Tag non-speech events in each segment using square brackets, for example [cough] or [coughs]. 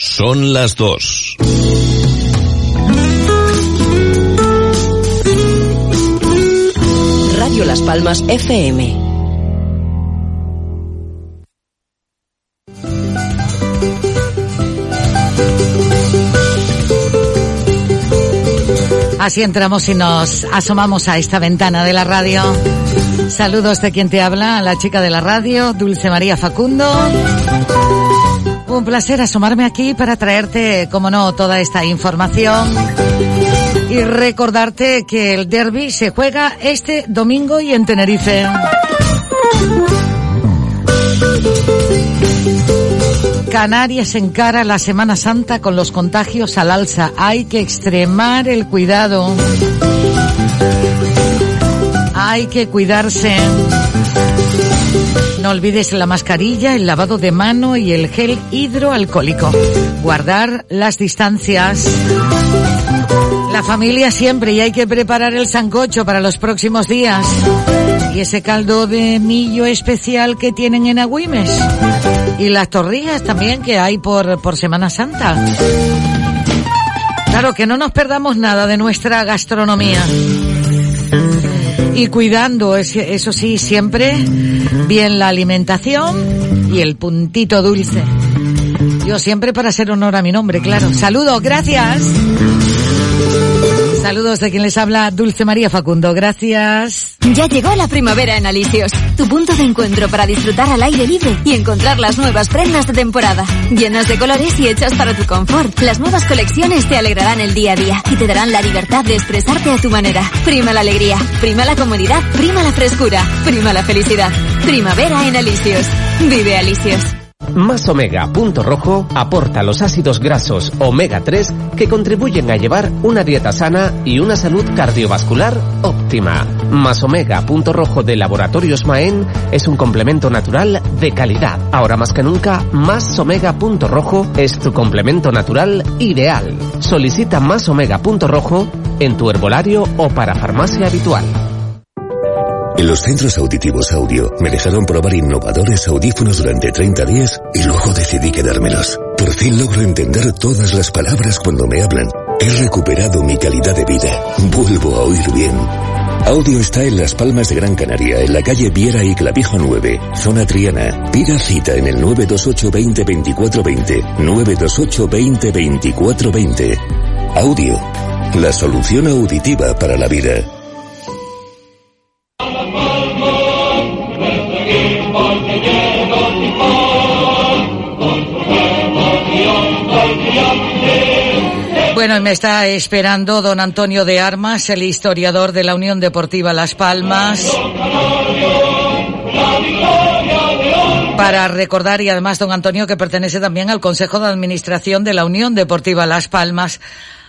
Son las dos. Radio Las Palmas FM. Así entramos y nos asomamos a esta ventana de la radio. Saludos de quien te habla, la chica de la radio, Dulce María Facundo. Un placer asomarme aquí para traerte, como no, toda esta información y recordarte que el derby se juega este domingo y en Tenerife. Canarias encara la Semana Santa con los contagios al alza. Hay que extremar el cuidado. Hay que cuidarse. No olvides la mascarilla, el lavado de mano y el gel hidroalcohólico. Guardar las distancias. La familia siempre y hay que preparar el sancocho para los próximos días. Y ese caldo de millo especial que tienen en Agüimes. Y las torrijas también que hay por, por Semana Santa. Claro, que no nos perdamos nada de nuestra gastronomía. Y cuidando, eso sí, siempre bien la alimentación y el puntito dulce. Yo siempre para hacer honor a mi nombre, claro. Saludos, gracias. Saludos de quien les habla, Dulce María Facundo. Gracias. Ya llegó la primavera en Alicios, tu punto de encuentro para disfrutar al aire libre y encontrar las nuevas prendas de temporada. Llenas de colores y hechas para tu confort. Las nuevas colecciones te alegrarán el día a día y te darán la libertad de expresarte a tu manera. Prima la alegría, prima la comodidad, prima la frescura, prima la felicidad. Primavera en Alicios. Vive Alicios. Más Omega Punto Rojo aporta los ácidos grasos omega 3 que contribuyen a llevar una dieta sana y una salud cardiovascular óptima. Más Omega Punto Rojo de Laboratorios Maen es un complemento natural de calidad. Ahora más que nunca, Más Omega Punto Rojo es tu complemento natural ideal. Solicita Más Omega Punto Rojo en tu herbolario o para farmacia habitual. En los centros auditivos audio me dejaron probar innovadores audífonos durante 30 días y luego decidí quedármelos. Por fin logro entender todas las palabras cuando me hablan. He recuperado mi calidad de vida. Vuelvo a oír bien. Audio está en Las Palmas de Gran Canaria, en la calle Viera y Clavijo 9, zona Triana. Pida cita en el 928 20 24 20. 928 20 24 20. Audio. La solución auditiva para la vida. Bueno, me está esperando don Antonio de Armas, el historiador de la Unión Deportiva Las Palmas. Para recordar, y además don Antonio que pertenece también al Consejo de Administración de la Unión Deportiva Las Palmas.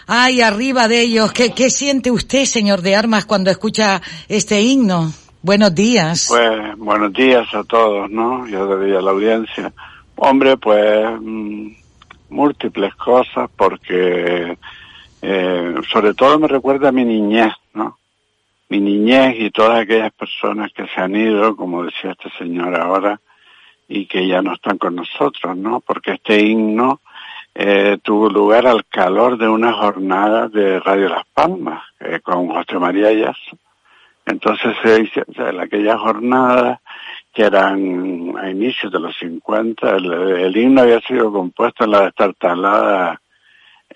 Ay, arriba de ellos, ¿qué, qué siente usted, señor de Armas, cuando escucha este himno? Buenos días. Pues buenos días a todos, ¿no? Yo diría a la audiencia. Hombre, pues mm, múltiples cosas porque eh, sobre todo me recuerda a mi niñez, ¿no? Mi niñez y todas aquellas personas que se han ido, como decía este señor ahora, y que ya no están con nosotros, ¿no? Porque este himno eh, tuvo lugar al calor de una jornada de Radio Las Palmas eh, con José María Yasso. Entonces se hizo, en aquella jornada que eran a inicios de los 50, el, himno había sido compuesto en la destartalada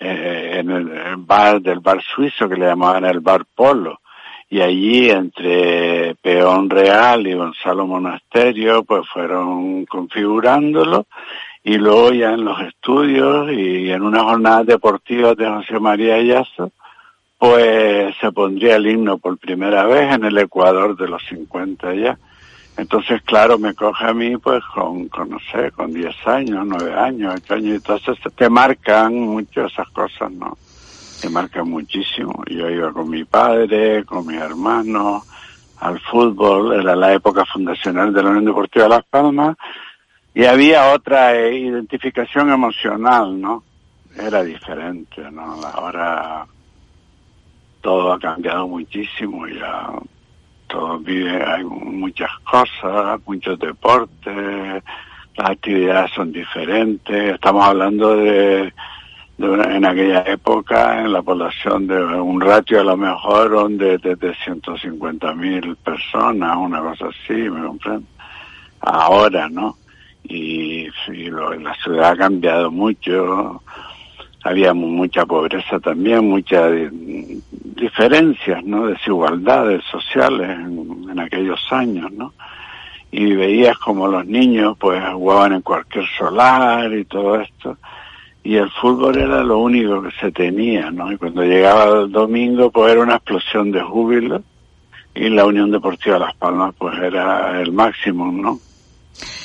eh, en el bar del bar suizo que le llamaban el bar Polo. Y allí entre Peón Real y Gonzalo Monasterio pues fueron configurándolo y luego ya en los estudios y en una jornada deportiva de José María Yasso pues se pondría el himno por primera vez en el Ecuador de los 50 ya Entonces, claro, me coge a mí, pues, con, con no sé, con 10 años, 9 años, 8 años, entonces te marcan mucho esas cosas, ¿no? Te marcan muchísimo. Yo iba con mi padre, con mi hermano, al fútbol, era la época fundacional de la Unión Deportiva Las Palmas, y había otra eh, identificación emocional, ¿no? Era diferente, ¿no? Ahora todo ha cambiado muchísimo, ya vive, hay muchas cosas, muchos deportes, las actividades son diferentes, estamos hablando de, en aquella época en la población de un ratio a lo mejor de, de, de 150 mil personas, una cosa así, me comprendo. Ahora, ¿no? Y, la ciudad ha cambiado mucho, había mucha pobreza también, muchas diferencias, ¿no? Desigualdades sociales en, aquellos años, ¿no? Y veías como los niños pues jugaban en cualquier solar y todo esto. Y el fútbol era lo único que se tenía, ¿no? Y cuando llegaba el domingo pues era una explosión de júbilo y la Unión Deportiva Las Palmas pues era el máximo, ¿no?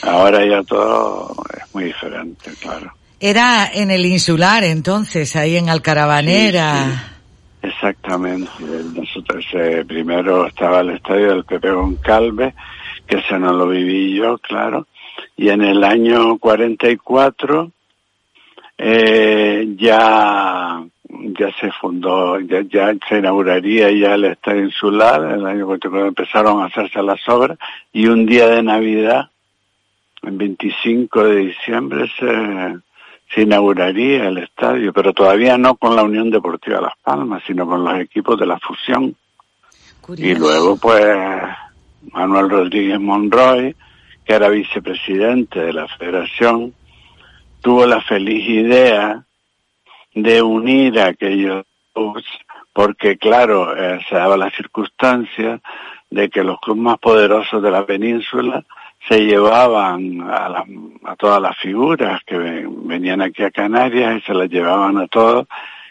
Ahora ya todo es muy diferente, claro. Era en el insular entonces, ahí en Alcarabanera. Exactamente. Nosotros eh, primero estaba el estadio del Pepe Goncalves, que ese no lo viví yo, claro. Y en el año 44 eh, ya ya se fundó, ya, ya se inauguraría ya el estadio insular, en el año 44 empezaron a hacerse las obras y un día de Navidad, el 25 de diciembre, se se inauguraría el estadio, pero todavía no con la Unión Deportiva Las Palmas, sino con los equipos de la fusión. Y luego, pues, Manuel Rodríguez Monroy, que era vicepresidente de la federación, tuvo la feliz idea de unir a aquellos porque claro, eh, se daba la circunstancia de que los clubes más poderosos de la península se llevaban a, a todas las figuras que venían aquí a Canarias y se las llevaban a todos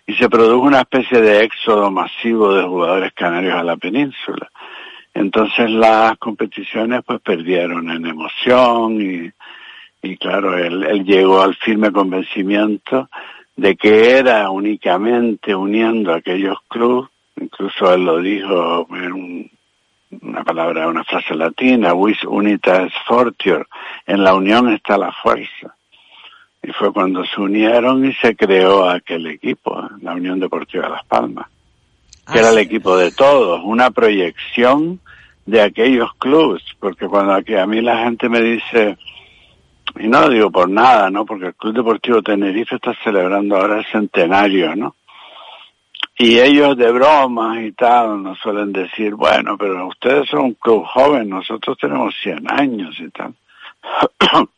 y se produjo una especie de éxodo masivo de jugadores canarios a la península. Entonces las competiciones pues perdieron en emoción y, y claro, él, llegó al firme convencimiento de que era únicamente uniendo a aquellos clubes, incluso él lo dijo en un, una palabra, una frase latina, vis unitas fortior, en la unión está la fuerza. Y fue cuando se unieron y se creó aquel equipo, la Unión Deportiva Las Palmas, que era el equipo de todos, una proyección de aquellos clubes, porque cuando aquí a mí la gente me dice, y no lo digo por nada, ¿no? Porque el Club Deportivo Tenerife está celebrando ahora el centenario, ¿no? Y ellos de bromas y tal nos suelen decir, bueno, pero ustedes son un club joven, nosotros tenemos 100 años y tal. [coughs]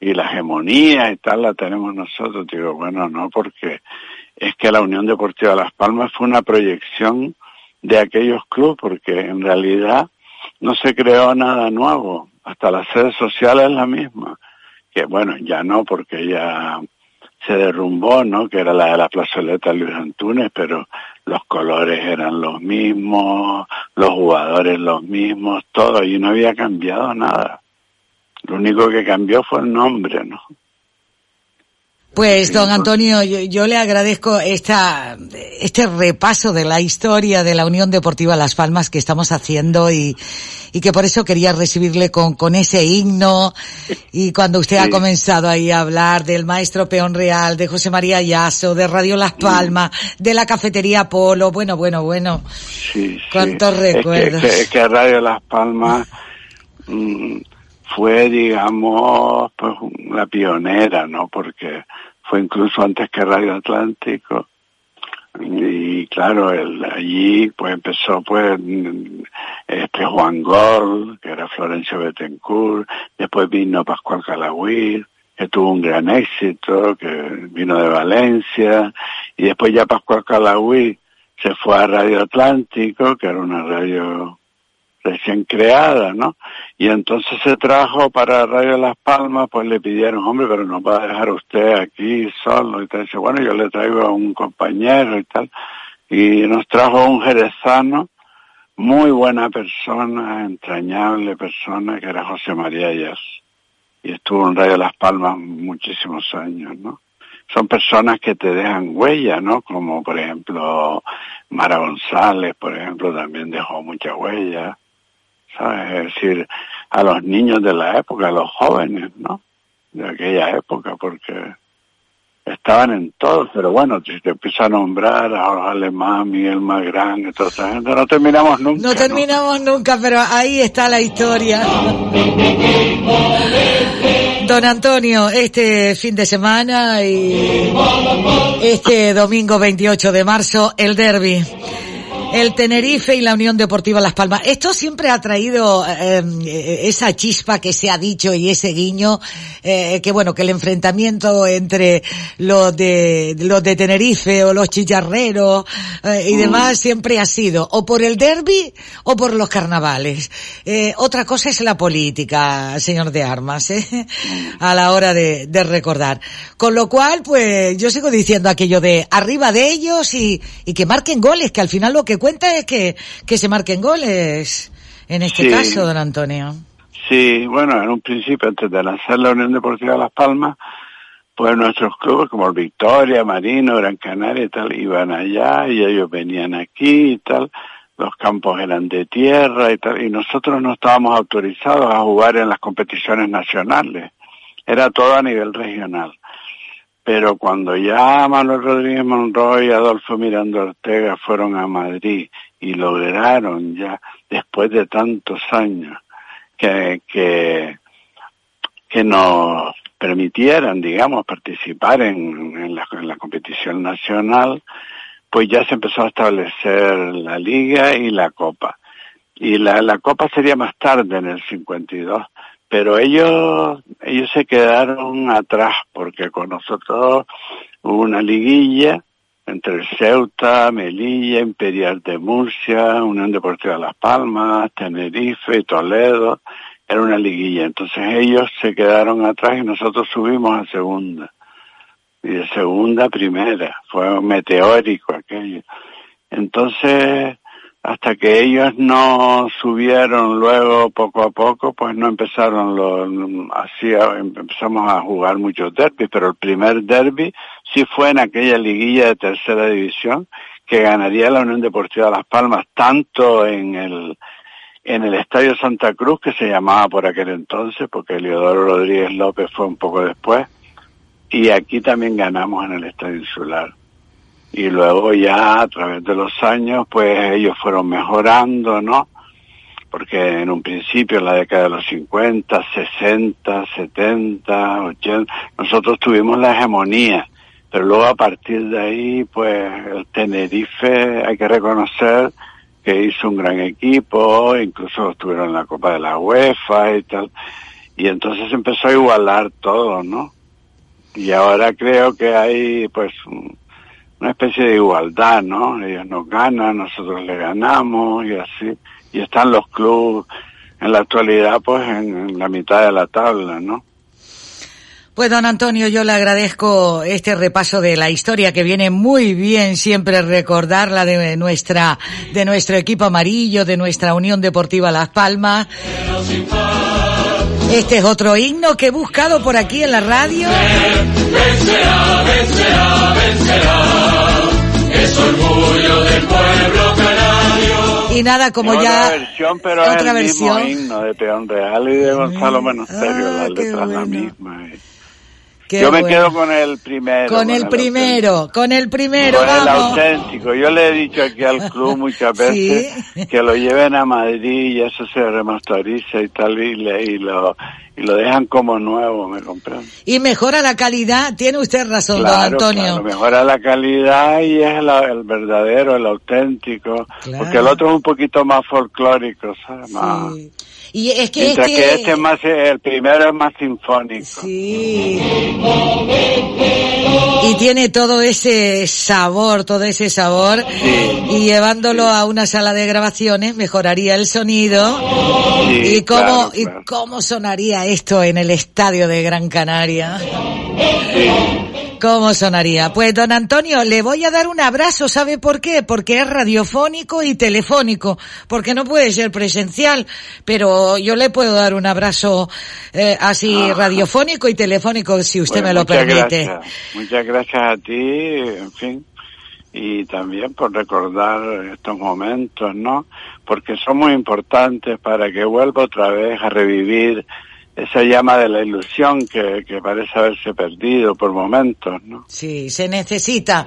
y la hegemonía y tal la tenemos nosotros. Digo, bueno, no, porque es que la Unión Deportiva Las Palmas fue una proyección de aquellos clubes, porque en realidad no se creó nada nuevo. Hasta la sede social es la misma. Que bueno, ya no, porque ya se derrumbó, ¿no? Que era la de la plazoleta Luis Antunes, pero los colores eran los mismos, los jugadores los mismos, todo, y no había cambiado nada. Lo único que cambió fue el nombre, ¿no? Pues, don Antonio, yo, le agradezco esta, este repaso de la historia de la Unión Deportiva Las Palmas que estamos haciendo y, y que por eso quería recibirle con, con ese himno y cuando usted ha comenzado ahí a hablar del maestro Peón Real, de José María Yaso, de Radio Las Palmas, de la cafetería Polo, bueno, bueno, bueno. Sí, ¿Cuántos recuerdos? Es que, Radio Las Palmas mm, fue, digamos, pues la pionera, ¿no? Porque fue incluso antes que Radio Atlántico. Y claro, allí pues empezó pues este Juan Gol, que era Florencio Betancourt, después vino Pascual Calagüir, que tuvo un gran éxito, que vino de Valencia, y después ya Pascual Calagüir se fue a Radio Atlántico, que era una radio recién creada, ¿no? Y entonces se trajo para Radio Las Palmas, pues le pidieron, hombre, pero no va a dejar usted aquí solo. Y tal. dice, bueno, yo le traigo a un compañero y tal. Y nos trajo un jerezano muy buena persona, entrañable persona, que era José María Yas. Y estuvo en Radio Las Palmas muchísimos años, ¿no? Son personas que te dejan huella, ¿no? Como por ejemplo Mara González, por ejemplo, también dejó mucha huella. ¿Sabes? Es decir, a los niños de la época, a los jóvenes, ¿no? De aquella época, porque estaban en todos, pero bueno, si te empieza a nombrar a Alemán, Miguel Magrán y toda esa gente, no terminamos nunca. No terminamos nunca, pero ahí está la historia. Don Antonio, este fin de semana y este domingo 28 de marzo, el derby el Tenerife y la Unión Deportiva Las Palmas. Esto siempre ha traído eh, eh, esa chispa que se ha dicho y ese guiño, eh, que bueno, que el enfrentamiento entre los de los de Tenerife o los chicharreros y demás siempre ha sido o por el derby o por los carnavales. otra cosa es la política, señor de Armas, a la hora de, de recordar. Con lo cual, pues yo sigo diciendo aquello de arriba de ellos y, y que marquen goles, que al final lo que cuenta es que, que se marquen goles, en este caso, don Antonio. Sí, bueno, en un principio, antes de lanzar la Unión Deportiva Las Palmas, pues nuestros clubes como el Victoria, Marino, Gran Canaria y tal, iban allá y ellos venían aquí y tal, los campos eran de tierra y tal, y nosotros no estábamos autorizados a jugar en las competiciones nacionales, era todo a nivel regional. Pero cuando ya Manuel Rodríguez Monroy y Adolfo Miranda Ortega fueron a Madrid y lograron ya, después de tantos años, que, que, que nos permitieran, digamos, participar en, la, en la competición nacional, pues ya se empezó a establecer la liga y la copa. Y la, la copa sería más tarde, en el 52 pero ellos ellos se quedaron atrás porque con nosotros hubo una liguilla entre Ceuta, Melilla, Imperial de Murcia, Unión Deportiva Las Palmas, Tenerife y Toledo. Era una liguilla. Entonces ellos se quedaron atrás y nosotros subimos a segunda. Y de segunda a primera. Fue meteórico aquello. Entonces, hasta que ellos no subieron luego poco a poco, pues no empezaron lo, así empezamos a jugar muchos derbis, pero el primer derby sí fue en aquella liguilla de tercera división que ganaría la Unión Deportiva Las Palmas tanto en el en el Estadio Santa Cruz que se llamaba por aquel entonces porque Leodoro Rodríguez López fue un poco después y aquí también ganamos en el Estadio Insular y luego ya a través de los años pues ellos fueron mejorando, ¿no? Porque en un principio, en la década de los 50, 60, 70, 80, nosotros tuvimos la hegemonía, pero luego a partir de ahí pues el Tenerife hay que reconocer que hizo un gran equipo, incluso estuvieron en la Copa de la UEFA y tal, y entonces empezó a igualar todo, ¿no? Y ahora creo que hay pues una especie de igualdad, ¿no? Ellos nos ganan, nosotros le ganamos y así. Y están los clubes en la actualidad pues en, la mitad de la tabla, ¿no? Pues don Antonio, yo le agradezco este repaso de la historia que viene muy bien siempre recordarla de nuestra, de nuestro equipo amarillo, de nuestra Unión Deportiva Las Palmas. Este es otro himno que he buscado por aquí en la radio. Vencerá, vencerá, vencerá. Es orgullo del pueblo canario. Y nada, como ya. Otra versión, pero otra es el versión. mismo himno de Peón Real y de Gonzalo Monasterio. Ah, la letra es la misma. Eh. Yo me quedo con el primero. Con, el, primero, con el primero, con el auténtico. Yo le he dicho aquí al club muchas [laughs] veces que lo lleven a Madrid y eso se remasteriza y tal y, y lo y lo dejan como nuevo, me compran. Y mejora la calidad, tiene usted razón, don Antonio. Claro, mejora la calidad y es el, verdadero, el auténtico, porque el otro es un poquito más folclórico, ¿sabes? Más, y es que, Mientras que... este más, el primero es más sinfónico. Sí. Y tiene todo ese sabor, todo ese sabor. Y llevándolo a una sala de grabaciones mejoraría el sonido. y cómo, y cómo sonaría esto en el estadio de Gran Canaria. ¿Cómo sonaría? Pues don Antonio, le voy a dar un abrazo, ¿sabe por qué? Porque es radiofónico y telefónico, porque no puede ser presencial, pero yo le puedo dar un abrazo eh, así ah. radiofónico y telefónico si usted me lo permite. Gracias. Muchas gracias a ti, en fin, y también por recordar estos momentos, ¿no? Porque son muy importantes para que vuelva otra vez a revivir esa llama de la ilusión que, que, parece haberse perdido por momentos, ¿no? Sí, se necesita.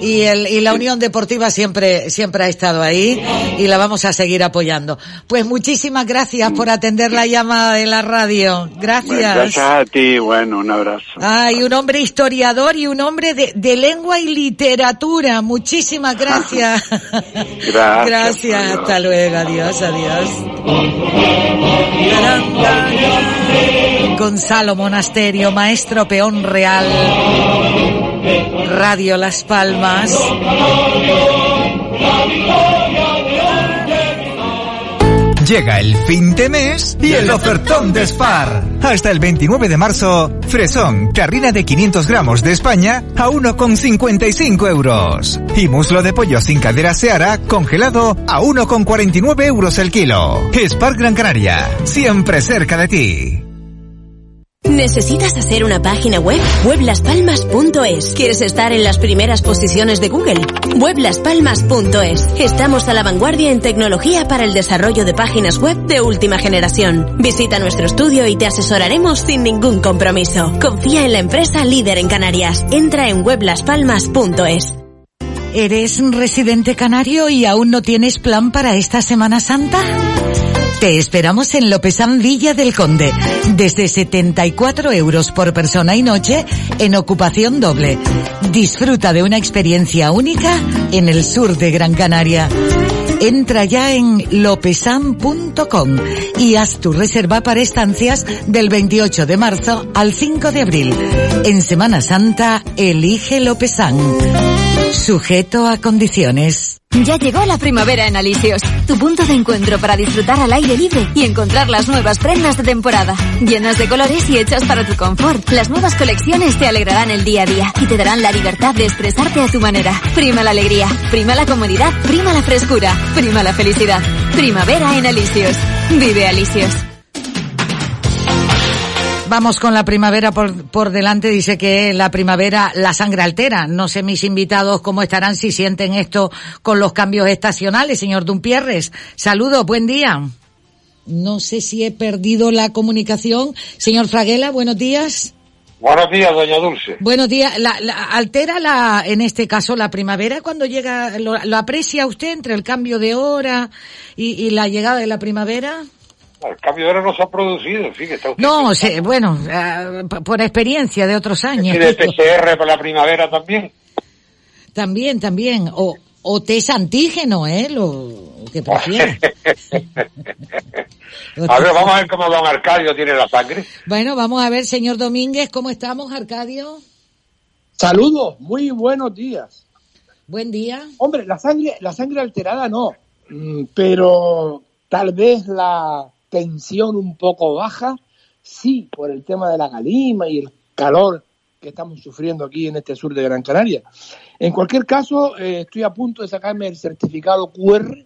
Y, el, y la Unión Deportiva siempre, siempre ha estado ahí y la vamos a seguir apoyando. Pues muchísimas gracias por atender la llamada de la radio. Gracias. gracias a ti, bueno, un abrazo. Ay, un hombre historiador y un hombre de, de lengua y literatura. Muchísimas gracias. [laughs] gracias. gracias. Hasta luego. Adiós, adiós. Gonzalo Monasterio, maestro peón real. Radio Las Palmas. Llega el fin de mes y el ofertón de Spar. Hasta el 29 de marzo, fresón, carrina de 500 gramos de España a 1,55 euros. Y muslo de pollo sin cadera Seara congelado a 1,49 euros el kilo. Spar Gran Canaria, siempre cerca de ti. ¿Necesitas hacer una página web? Weblaspalmas.es. ¿Quieres estar en las primeras posiciones de Google? Weblaspalmas.es. Estamos a la vanguardia en tecnología para el desarrollo de páginas web de última generación. Visita nuestro estudio y te asesoraremos sin ningún compromiso. Confía en la empresa líder en Canarias. Entra en weblaspalmas.es. ¿Eres residente canario y aún no tienes plan para esta Semana Santa? Te esperamos en Lopezán Villa del Conde, desde 74 euros por persona y noche en ocupación doble. Disfruta de una experiencia única en el sur de Gran Canaria. Entra ya en lopesan.com y haz tu reserva para estancias del 28 de marzo al 5 de abril. En Semana Santa, elige Lopesan. Sujeto a condiciones. Ya llegó la primavera en Alicios, tu punto de encuentro para disfrutar al aire libre y encontrar las nuevas prendas de temporada, llenas de colores y hechas para tu confort. Las nuevas colecciones te alegrarán el día a día y te darán la libertad de expresarte a tu manera. Prima la alegría, prima la comodidad, prima la frescura, prima la felicidad. Primavera en Alicios. Vive Alicios. Vamos con la primavera por, por delante. Dice que la primavera la sangre altera. No sé mis invitados cómo estarán si sienten esto con los cambios estacionales. Señor Dumpierres, saludos, buen día. No sé si he perdido la comunicación. Señor Fraguela, buenos días. Buenos días, doña Dulce. Buenos días. La, ¿Altera la, en este caso la primavera cuando llega, lo, aprecia usted entre el cambio de hora y la llegada de la primavera? El cambio de hora no se ha producido, fíjate. No, sé, bueno, uh, por experiencia de otros años. ¿Y de PCR para la primavera también? También, también. O, o test antígeno, ¿eh? Lo que prefiera. [laughs] a ver, vamos a ver cómo don Arcadio tiene la sangre. Bueno, vamos a ver, señor Domínguez, ¿cómo estamos, Arcadio? Saludos, muy buenos días. Buen día. Hombre, la sangre, la sangre alterada no, mm, pero tal vez la, tensión un poco baja, sí, por el tema de la calima y el calor que estamos sufriendo aquí en este sur de Gran Canaria. En cualquier caso, eh, estoy a punto de sacarme el certificado QR,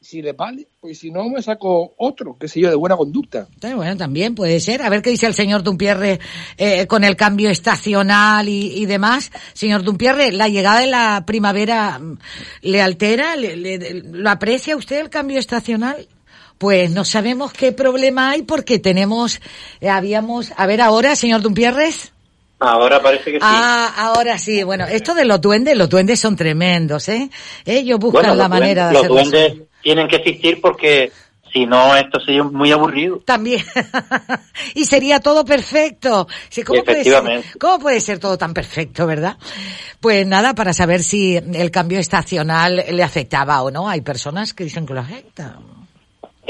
si le vale, pues si no me saco otro, qué sé yo, de buena conducta. bueno, también puede ser. A ver qué dice el señor Dumpierre eh, con el cambio estacional y, demás. Señor Dumpierre, ¿la llegada de la primavera mm, le altera? ¿Lo aprecia usted el cambio estacional? Pues no sabemos qué problema hay porque tenemos, eh, habíamos, a ver ahora, señor Dumpierres. Ahora parece que sí. Ah, ahora sí. Bueno, esto de los duendes, los duendes son tremendos, ¿eh? Ellos buscan la manera de Los duendes tienen que existir porque si no, esto sería muy aburrido. También. [laughs] y sería todo perfecto. ¿cómo, puede ser, ¿Cómo puede ser todo tan perfecto, verdad? Pues nada, para saber si el cambio estacional le afectaba o no. Hay personas que dicen que lo afecta.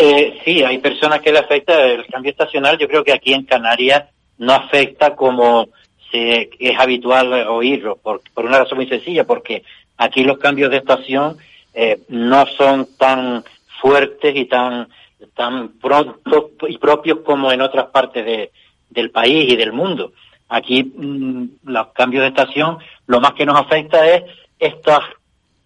Eh, sí, hay personas que le afecta el cambio estacional. Yo creo que aquí en Canarias no afecta como se, es habitual oírlo, por, una razón muy sencilla, porque aquí los cambios de estación eh, no son tan fuertes y tan, tan y propios como en otras partes de, del país y del mundo. Aquí mm, los cambios de estación, lo más que nos afecta es estos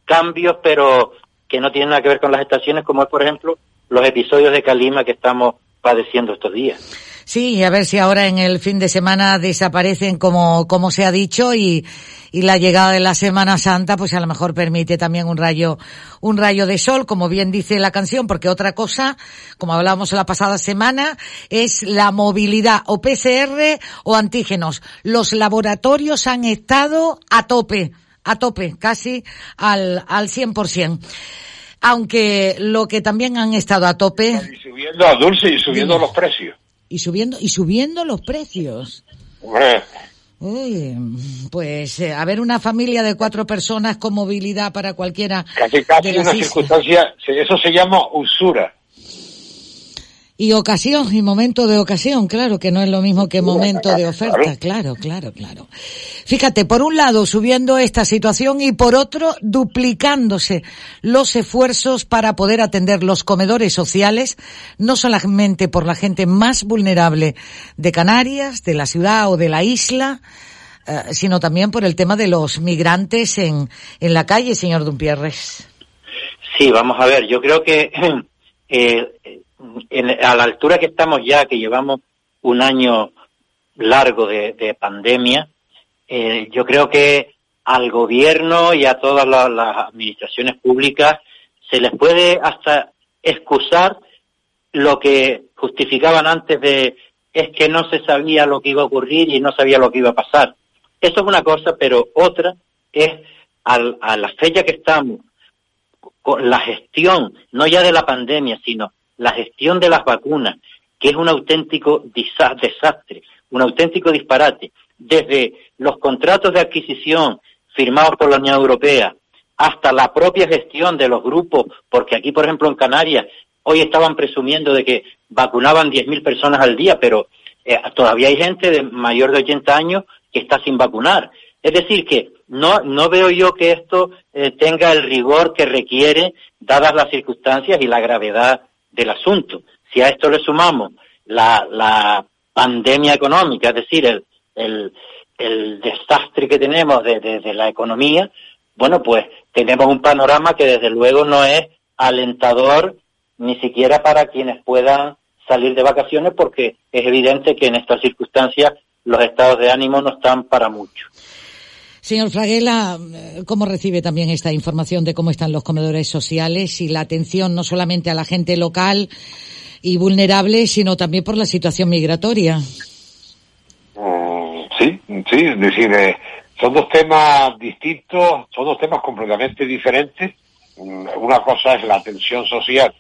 cambios, pero que no tienen nada que ver con las estaciones, como es, por ejemplo, los episodios de calima que estamos padeciendo estos días. Sí, a ver si ahora en el fin de semana desaparecen como, como se ha dicho y, y la llegada de la Semana Santa pues a lo mejor permite también un rayo, un rayo de sol, como bien dice la canción, porque otra cosa, como hablábamos la pasada semana, es la movilidad o PCR o antígenos. Los laboratorios han estado a tope, a tope, casi al, al 100% aunque lo que también han estado a tope. Y subiendo a dulce y subiendo los precios. Y subiendo, y subiendo los precios. Hombre, Uy, pues eh, a ver una familia de cuatro personas con movilidad para cualquiera casi casi de las una islas. circunstancia, eso se llama usura. Y ocasión, y momento de ocasión, claro, que no es lo mismo que momento de oferta, claro, claro, claro. Fíjate, por un lado subiendo esta situación y por otro duplicándose los esfuerzos para poder atender los comedores sociales, no solamente por la gente más vulnerable de Canarias, de la ciudad o de la isla, eh, sino también por el tema de los migrantes en, en la calle, señor Dumpierres. Sí, vamos a ver, yo creo que [clears throat] eh, a la altura que estamos ya, que llevamos un año largo de, de pandemia, eh, yo creo que al gobierno y a todas la- las administraciones públicas se les puede hasta excusar lo que justificaban antes de es que no se sabía lo que iba a ocurrir y no sabía lo que iba a pasar. Eso es una cosa, pero otra es al- a la fecha que estamos, con la gestión, no ya de la pandemia, sino la gestión de las vacunas, que es un auténtico desastre, un auténtico disparate, desde los contratos de adquisición firmados por la Unión Europea hasta la propia gestión de los grupos, porque aquí, por ejemplo, en Canarias, hoy estaban presumiendo de que vacunaban 10.000 personas al día, pero eh, todavía hay gente de mayor de 80 años que está sin vacunar. Es decir, que no, no veo yo que esto eh, tenga el rigor que requiere, dadas las circunstancias y la gravedad del asunto. Si a esto le sumamos la, pandemia económica, es decir, el, desastre que tenemos de- de la economía, bueno, pues tenemos un panorama que desde luego no es alentador ni siquiera para quienes puedan salir de vacaciones porque es evidente que en estas circunstancias los estados de ánimo no están para mucho. Señor Fraguela, eh, ¿cómo recibe también esta información de cómo están los comedores sociales y la atención no solamente a la gente local y vulnerable, sino también por la situación migratoria? Mm, sí, sí, es decir, eh, son dos temas distintos, son dos temas completamente diferentes. Mm, Una cosa es la atención social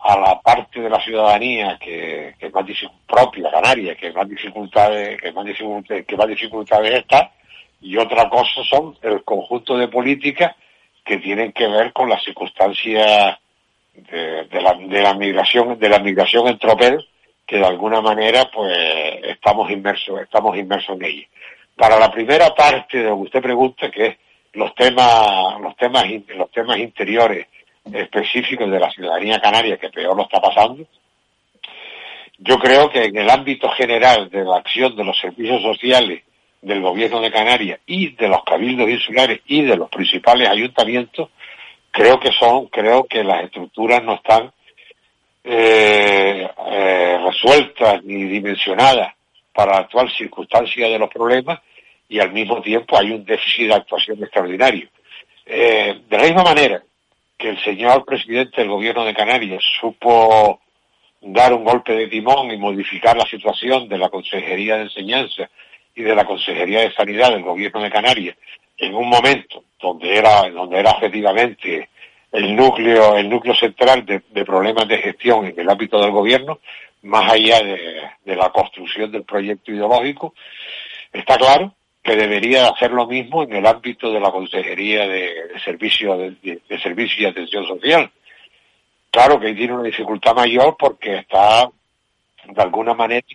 a la parte de la ciudadanía que, que más propia Canarias, que más que más dificultades, que más dificultades está, y otra cosa son el conjunto de políticas que tienen que ver con las circunstancias de, la, de la migración, de la migración en tropel, que de alguna manera pues estamos inmersos, estamos inmersos en ella. Para la primera parte de lo que usted pregunta, que es los temas, los temas, los temas interiores específicos de la ciudadanía canaria que peor lo está pasando, yo creo que en el ámbito general de la acción de los servicios sociales del gobierno de Canarias y de los cabildos insulares y de los principales ayuntamientos, creo que son, creo que las estructuras no están eh, eh, resueltas ni dimensionadas para la actual circunstancia de los problemas y al mismo tiempo hay un déficit de actuación extraordinario. Eh, de la misma manera que el señor presidente del gobierno de Canarias supo dar un golpe de timón y modificar la situación de la Consejería de Enseñanza y de la Consejería de Sanidad del gobierno de Canarias en un momento donde era, donde era efectivamente el núcleo, el núcleo central de, problemas de gestión en el ámbito del gobierno, más allá de, la construcción del proyecto ideológico, está claro que debería hacer lo mismo en el ámbito de la Consejería de, de Servicio de, de- y Atención Social. Claro que tiene una dificultad mayor porque está de alguna manera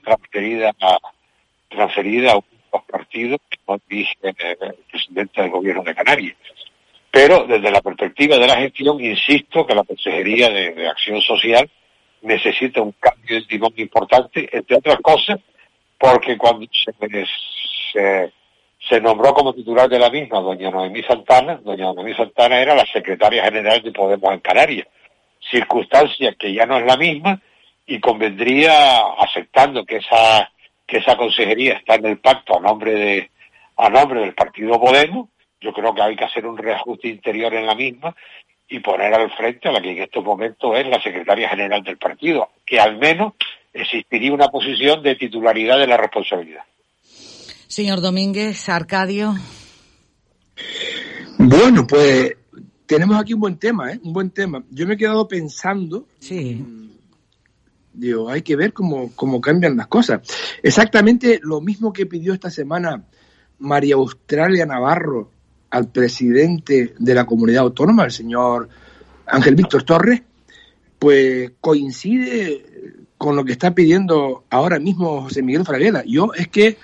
transferida partidos no dirige eh, el presidente del gobierno de Canarias. Pero desde la perspectiva de la gestión, insisto que la Consejería de, Acción Social necesita un cambio de timón importante, entre otras cosas, porque cuando se nombró como titular de la misma doña Noemí Santana. Doña Noemí Santana era la secretaria general de Podemos en Canarias. Circunstancia que ya no es la misma y convendría, aceptando que esa, que esa consejería está en el pacto a nombre de, a nombre del partido Podemos, yo creo que hay que hacer un reajuste interior en la misma y poner al frente a la que en estos momentos es la secretaria general del partido, que al menos existiría una posición de titularidad de la responsabilidad. Señor Domínguez, Arcadio. Bueno, pues tenemos aquí un buen tema, ¿eh? Un buen tema. Yo me he quedado pensando. Sí. Digo, hay que ver cómo, cómo cambian las cosas. Exactamente lo mismo que pidió esta semana María Australia Navarro al presidente de la comunidad autónoma, el señor Ángel Víctor Torres, pues coincide con lo que está pidiendo ahora mismo José Miguel Fraguela. Yo es que,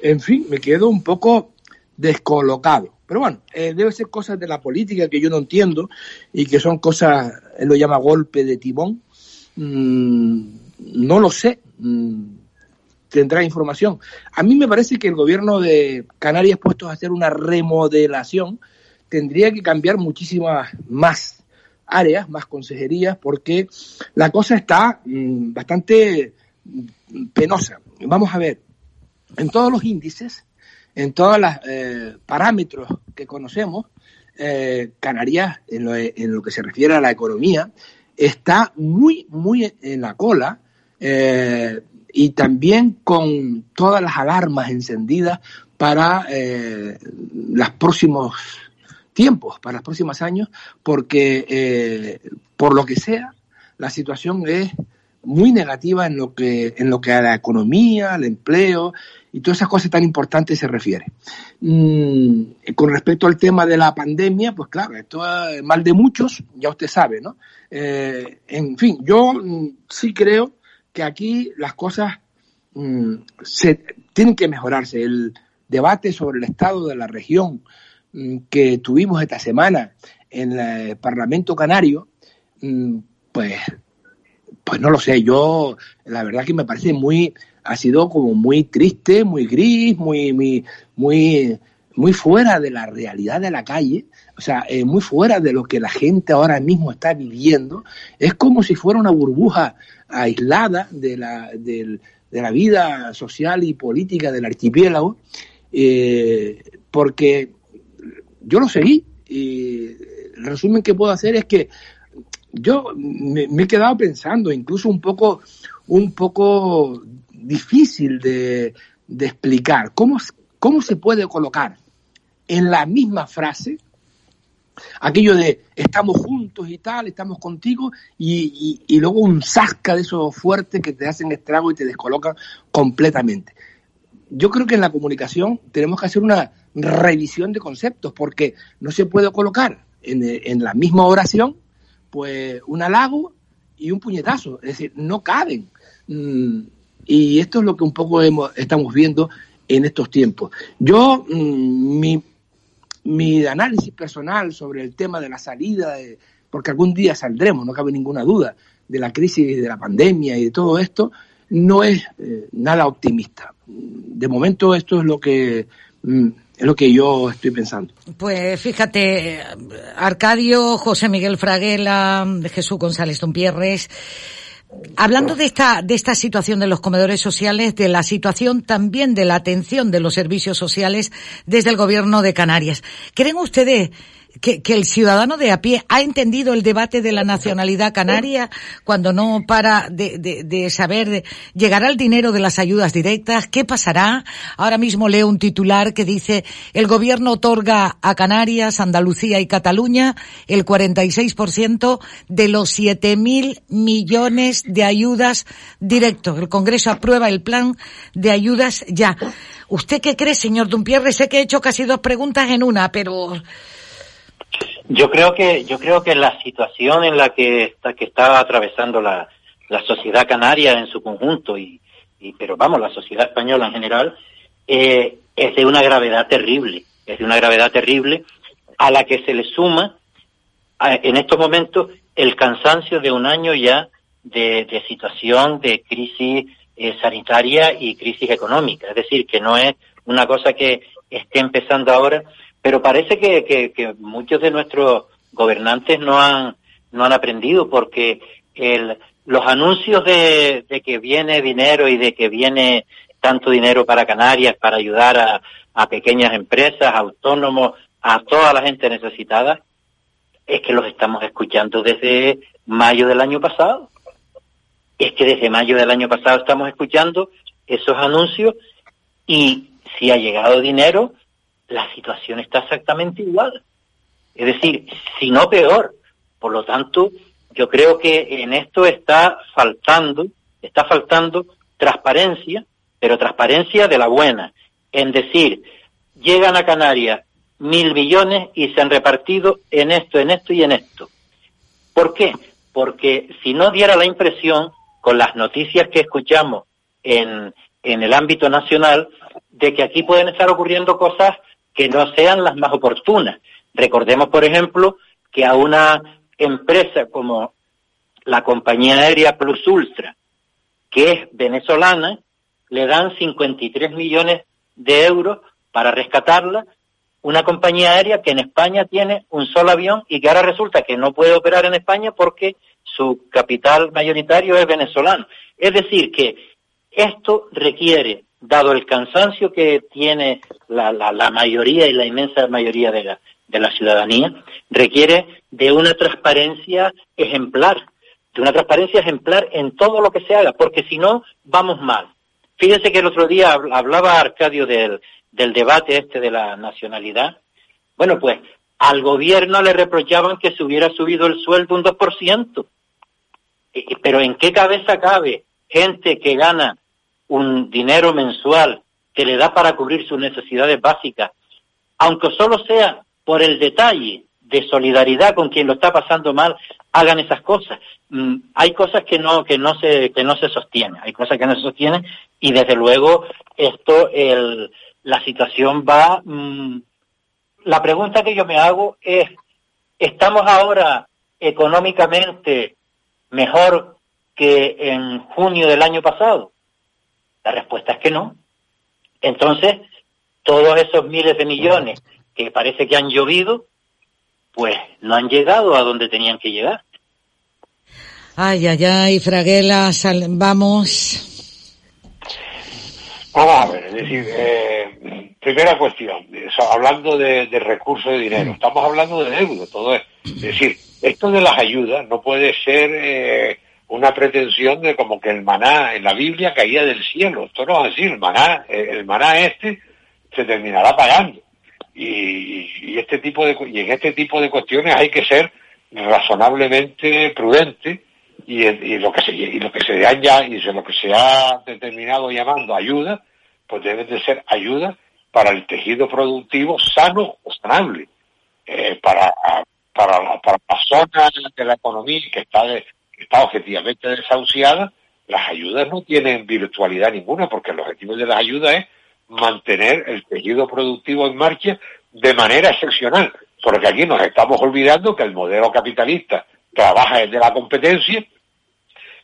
en fin, me quedo un poco descolocado. Pero bueno, eh, debe ser cosas de la política que yo no entiendo y que son cosas, él lo llama golpe de timón. Mm, no lo sé. Mm, tendrá información. A mí me parece que el gobierno de Canarias, puesto a hacer una remodelación, tendría que cambiar muchísimas más áreas, más consejerías, porque la cosa está mm, bastante penosa. Vamos a ver, en todos los índices, en todos los eh, parámetros que conocemos, eh, Canarias, en lo, en lo, que se refiere a la economía, está muy, muy en la cola. Eh, y también con todas las alarmas encendidas para eh, los próximos tiempos, para los próximos años, porque eh, por lo que sea, la situación es muy negativa en lo que en lo que a la economía, al empleo y todas esas cosas tan importantes se refiere. Mm, con respecto al tema de la pandemia, pues claro, esto es mal de muchos, ya usted sabe, ¿no? Eh, en fin, yo mm, sí creo que aquí las cosas mm, se, tienen que mejorarse. El debate sobre el estado de la región que tuvimos esta semana en el Parlamento Canario, pues, pues no lo sé, yo la verdad que me parece muy, ha sido como muy triste, muy gris, muy, muy, muy, muy fuera de la realidad de la calle, o sea, eh, muy fuera de lo que la gente ahora mismo está viviendo. Es como si fuera una burbuja aislada de la, de, la vida social y política del archipiélago, eh, porque yo lo seguí y el resumen que puedo hacer es que yo me, he quedado pensando, incluso un poco, un poco difícil de, de explicar, ¿cómo, cómo se puede colocar en la misma frase aquello de estamos juntos y tal, estamos contigo, y, luego un zasca de esos fuertes que te hacen estrago y te descolocan completamente. Yo creo que en la comunicación tenemos que hacer una revisión de conceptos, porque no se puede colocar en, la misma oración, pues un halago y un puñetazo, es decir, no caben. Mm, y esto es lo que un poco estamos viendo en estos tiempos. Yo, mm, mi, mi análisis personal sobre el tema de la salida, porque algún día saldremos, no cabe ninguna duda, de la crisis de la pandemia y de todo esto, no es eh, nada optimista. De momento esto es lo que mm, es lo que yo estoy pensando. Pues fíjate, Arcadio, José Miguel Fraguela, Jesús González Dompierres, Hablando de esta, de esta situación de los comedores sociales, de la situación también de la atención de los servicios sociales desde el gobierno de Canarias, ¿creen ustedes que, el ciudadano de a pie ha entendido el debate de la nacionalidad canaria cuando no para de, de, saber, llegará el dinero de las ayudas directas, qué pasará. Ahora mismo leo un titular que dice, el gobierno otorga a Canarias, Andalucía y Cataluña el 46% de los 7.000 millones de ayudas directos. El Congreso aprueba el plan de ayudas ya. ¿Usted qué cree, señor Dumpierre? Sé que he hecho casi dos preguntas en una, pero yo creo que yo creo que la situación en la que está que está atravesando la, la sociedad canaria en su conjunto y, y, pero vamos la sociedad española en general eh, es de una gravedad terrible es de una gravedad terrible a la que se le suma en estos momentos el cansancio de un año ya de, de situación de crisis eh, sanitaria y crisis económica. Es decir que no es una cosa que esté empezando ahora, pero parece que, que, muchos de nuestros gobernantes no han, no han aprendido porque el, los anuncios de, de que viene dinero y de que viene tanto dinero para Canarias para ayudar a, a pequeñas empresas, autónomos, a toda la gente necesitada, es que los estamos escuchando desde mayo del año pasado. Es que desde mayo del año pasado estamos escuchando esos anuncios y si ha llegado dinero, la situación está exactamente igual. Es decir, si no peor. Por lo tanto, yo creo que en esto está faltando, está faltando transparencia, pero transparencia de la buena. En decir, llegan a Canarias mil millones y se han repartido en esto, en esto y en esto. ¿Por qué? Porque si no diera la impresión, con las noticias que escuchamos en, en el ámbito nacional, de que aquí pueden estar ocurriendo cosas que no sean las más oportunas. Recordemos, por ejemplo, que a una empresa como la compañía aérea Plus Ultra, que es venezolana, le dan 53 millones de euros para rescatarla una compañía aérea que en España tiene un solo avión y que ahora resulta que no puede operar en España porque su capital mayoritario es venezolano. Es decir, que esto requiere, dado el cansancio que tiene la, mayoría y la inmensa mayoría de la, ciudadanía, requiere de una transparencia ejemplar, de una transparencia ejemplar en todo lo que se haga, porque si no, vamos mal. Fíjense que el otro día hablaba Arcadio del, del debate este de la nacionalidad, bueno, pues al gobierno le reprochaban que se hubiera subido el sueldo un 2%. Pero ¿en qué cabeza cabe gente que gana un dinero mensual que le da para cubrir sus necesidades básicas, aunque solo sea por el detalle de solidaridad con quien lo está pasando mal, hagan esas cosas. Mm, hay cosas que no que no se que no se sostienen, hay cosas que no se sostienen y desde luego esto el la situación va... Mm, la pregunta que yo me hago es, ¿estamos ahora económicamente mejor que en junio del año pasado? La respuesta es que no. Entonces, todos esos miles de millones que parece que han llovido, pues no han llegado a donde tenían que llegar. Ay, ay, ay, Fraguela, vamos. Vamos a ver, es decir, eh, primera cuestión, hablando de, recursos de dinero, estamos hablando de deuda, todo es. Es decir, esto de las ayudas no puede ser eh, una pretensión de como que el maná en la Biblia caía del cielo. Esto no es así, el maná, eh, el maná este se terminará pagando. Y, este tipo de, y en este tipo de cuestiones hay que ser razonablemente prudente y, lo que se y lo que se han ya y lo que se ha determinado llamando ayuda pues deben de ser ayuda para el tejido productivo sano o sanable eh, para para la, para la zona de la economía que está que está objetivamente desahuciada las ayudas no tienen virtualidad ninguna porque el objetivo de las ayudas es mantener el tejido productivo en marcha de manera excepcional. Porque aquí nos estamos olvidando que el modelo capitalista trabaja desde la competencia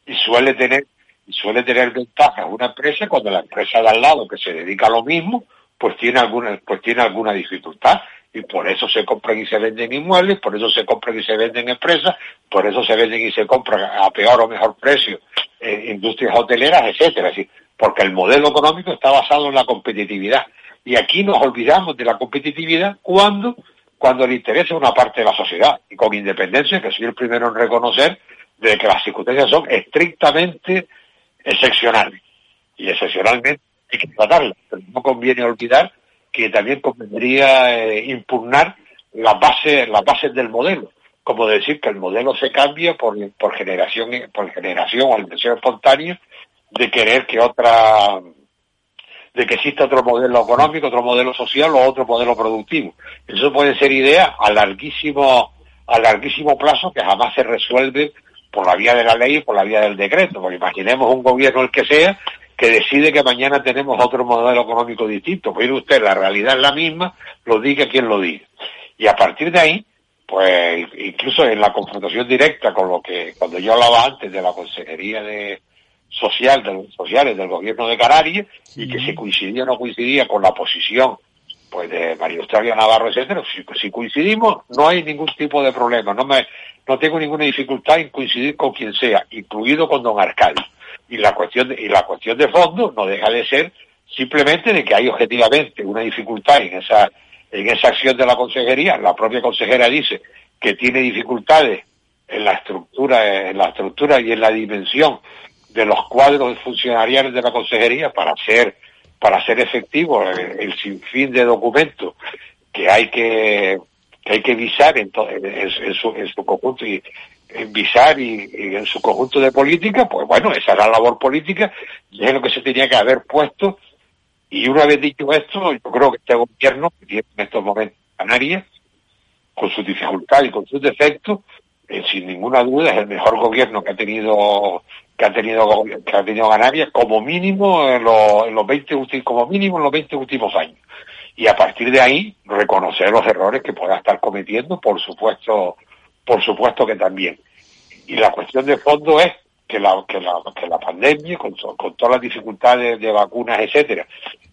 y suele tener suele tener ventajas una empresa cuando la empresa de al lado que se dedica a lo mismo pues tiene alguna pues tiene alguna dificultad y por eso se compran y se venden inmuebles, por eso se compran y se venden empresas, por eso se venden y se compran a peor o mejor precio en industrias hoteleras, etcétera, es porque el modelo económico está basado en la competitividad y aquí nos olvidamos de la competitividad cuando cuando le interesa una parte de la sociedad y con independencia que soy el primero en reconocer de que las circunstancias son estrictamente excepcionales. Y excepcionalmente hay que tratarlas. Pero no conviene olvidar que también convendría eh, impugnar las bases, las bases del modelo. Como decir que el modelo se cambia por, por generación, por generación o espontánea de querer que otra, de que exista otro modelo económico, otro modelo social o otro modelo productivo. Eso puede ser idea a larguísimo, a larguísimo plazo que jamás se resuelve por la vía de la ley y por la vía del decreto, porque imaginemos un gobierno el que sea que decide que mañana tenemos otro modelo económico distinto. Pues usted, la realidad es la misma, lo diga quien lo diga. Y a partir de ahí, pues incluso en la confrontación directa con lo que, cuando yo hablaba antes de la Consejería de, social sociales del gobierno de Canarias y que si coincidía o no coincidía con la posición pues de María Australia Navarro, etcétera, si, coincidimos no hay ningún tipo de problema, no me no tengo ninguna dificultad en coincidir con quien sea, incluido con don Arcadio. Y la cuestión de, y la cuestión de fondo no deja de ser simplemente de que hay objetivamente una dificultad en esa en esa acción de la consejería, la propia consejera dice que tiene dificultades en la estructura, en la estructura y en la dimensión de los cuadros funcionariales de la consejería para hacer para hacer efectivo el, sinfín de documentos que hay que, que hay que visar en, su, en su conjunto visar y, en su conjunto de política, pues bueno, esa era la labor política es lo que se tenía que haber puesto. Y una vez dicho esto, yo creo que este gobierno, que tiene en estos momentos Canarias, con sus dificultades y con sus defectos, eh, sin ninguna duda es el mejor gobierno que ha tenido que ha tenido que ha tenido Canarias como mínimo en los, en los 20 como mínimo en los 20 últimos años y a partir de ahí reconocer los errores que pueda estar cometiendo por supuesto por supuesto que también y la cuestión de fondo es que la que la, que la pandemia con, con todas las dificultades de vacunas etcétera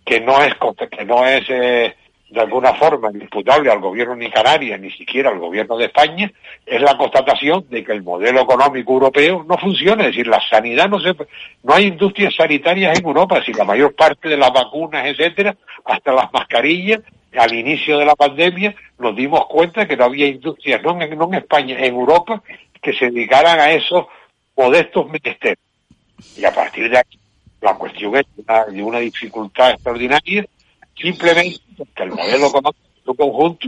que no es que no es eh, de alguna forma imputable al gobierno ni Canarias, ni siquiera al gobierno de España, es la constatación de que el modelo económico europeo no funciona. Es decir, la sanidad no se, no hay industrias sanitarias en Europa, es la mayor parte de las vacunas, etcétera, hasta las mascarillas, al inicio de la pandemia nos dimos cuenta que no había industrias, no en, España, en Europa, que se dedicaran a esos modestos menesteres. Y a partir de aquí, la cuestión es de una dificultad extraordinaria simplemente porque el modelo económico en su conjunto,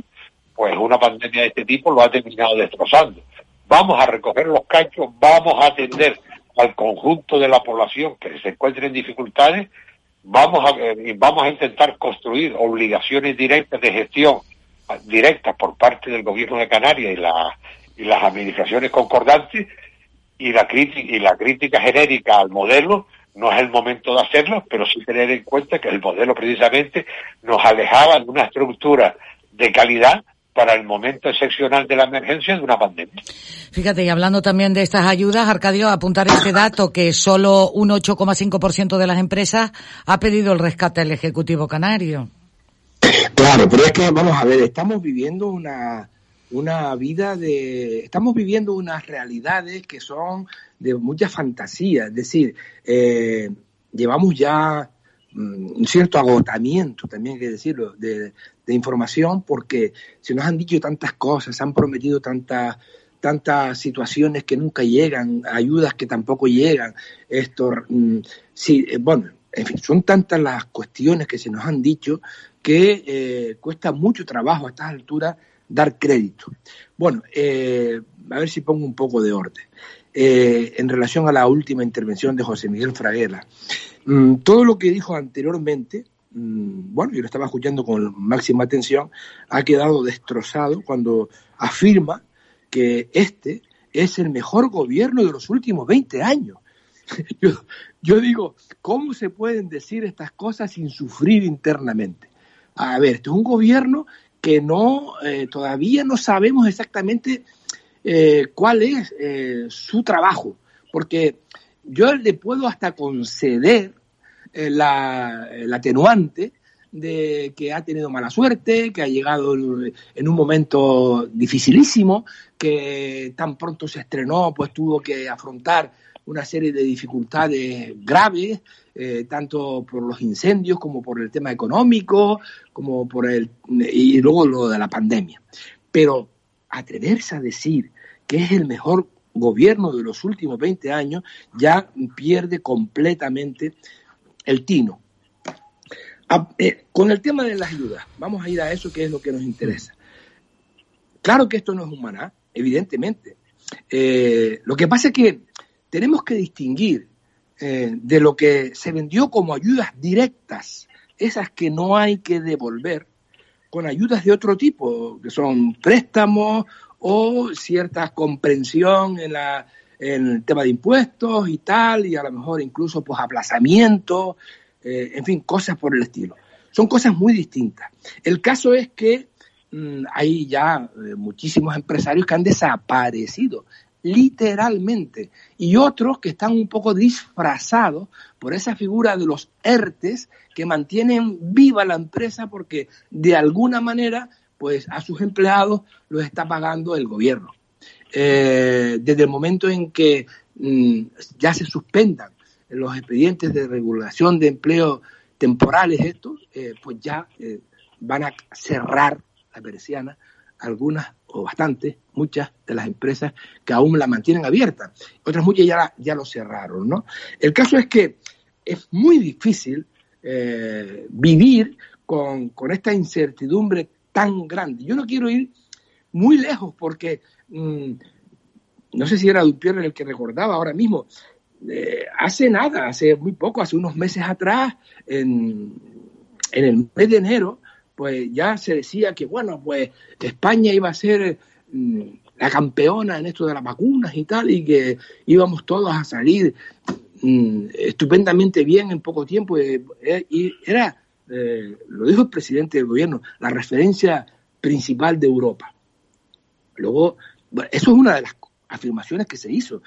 pues una pandemia de este tipo lo ha terminado destrozando. Vamos a recoger los cachos, vamos a atender al conjunto de la población que se encuentre en dificultades, vamos a, eh, vamos a intentar construir obligaciones directas de gestión directas por parte del gobierno de Canarias y las administraciones concordantes y la crítica y la crítica genérica al modelo no es el momento de hacerlo, pero sí tener en cuenta que el modelo precisamente nos alejaba de una estructura de calidad para el momento excepcional de la emergencia de una pandemia. Fíjate, y hablando también de estas ayudas, Arcadio, apuntar este dato que solo un 8,5% de las empresas ha pedido el rescate al Ejecutivo Canario. Claro, pero es que, vamos a ver, estamos viviendo una, una vida de... Estamos viviendo unas realidades que son de mucha fantasía. Es decir, eh, llevamos ya mm, un cierto agotamiento, también hay que decirlo, de, información, porque se nos han dicho tantas cosas, se han prometido tantas tantas situaciones que nunca llegan, ayudas que tampoco llegan. Esto, mm, sí, eh, bueno, en fin, son tantas las cuestiones que se nos han dicho que eh, cuesta mucho trabajo a estas alturas dar crédito. Bueno, a ver si pongo un poco de orden. Eh, en relación a la última intervención de José Miguel Fraguela. Mm, todo lo que dijo anteriormente, bueno, yo lo estaba escuchando con máxima atención, ha quedado destrozado cuando afirma que este es el mejor gobierno de los últimos 20 años. [laughs] Yo, digo, ¿cómo se pueden decir estas cosas sin sufrir internamente? A ver, este es un gobierno que no, eh, todavía no sabemos exactamente eh, cuál es eh, su trabajo, porque yo le puedo hasta conceder eh, la, atenuante de que ha tenido mala suerte, que ha llegado en un momento dificilísimo, que tan pronto se estrenó, pues tuvo que afrontar una serie de dificultades graves, tanto por los incendios como por el tema económico, como por el y luego lo de la pandemia. Pero atreverse a decir que es el mejor gobierno de los últimos 20 años, ya pierde completamente el tino. Ah, eh, con el tema de las ayudas, vamos a ir a eso que es lo que nos interesa. Claro que esto no es un maná, evidentemente. Eh, lo que pasa es que tenemos que distinguir eh, de lo que se vendió como ayudas directas, esas que no hay que devolver, con ayudas de otro tipo, que son préstamos o cierta comprensión en, la, el tema de impuestos y tal, y a lo mejor incluso pues aplazamiento, eh, en fin, cosas por el estilo. Son cosas muy distintas. El caso es que mm, hay ya eh, muchísimos empresarios que han desaparecido literalmente, y otros que están un poco disfrazados por esa figura de los ERTES que mantienen viva la empresa porque de alguna manera pues a sus empleados los está pagando el gobierno. Eh, desde el momento en que mm, ya se suspendan los expedientes de regulación de empleo temporales estos, eh, pues ya eh, van a cerrar la persiana algunas o bastantes, muchas de las empresas que aún la mantienen abierta. Otras muchas ya, ya lo cerraron, ¿no? El caso es que es muy difícil vivir con, esta incertidumbre tan grande. Yo no quiero ir muy lejos porque mm, no sé si era Dupierre el que recordaba ahora mismo, eh, hace nada, hace muy poco, hace unos meses atrás, en, en el mes de enero, pues ya se decía que, bueno, pues España iba a ser mm, la campeona en esto de las vacunas y tal, y que íbamos todos a salir mm, estupendamente bien en poco tiempo. Eh, eh, y era, lo dijo el presidente del gobierno, la referencia principal de Europa. Luego, eso es una de las afirmaciones que se hizo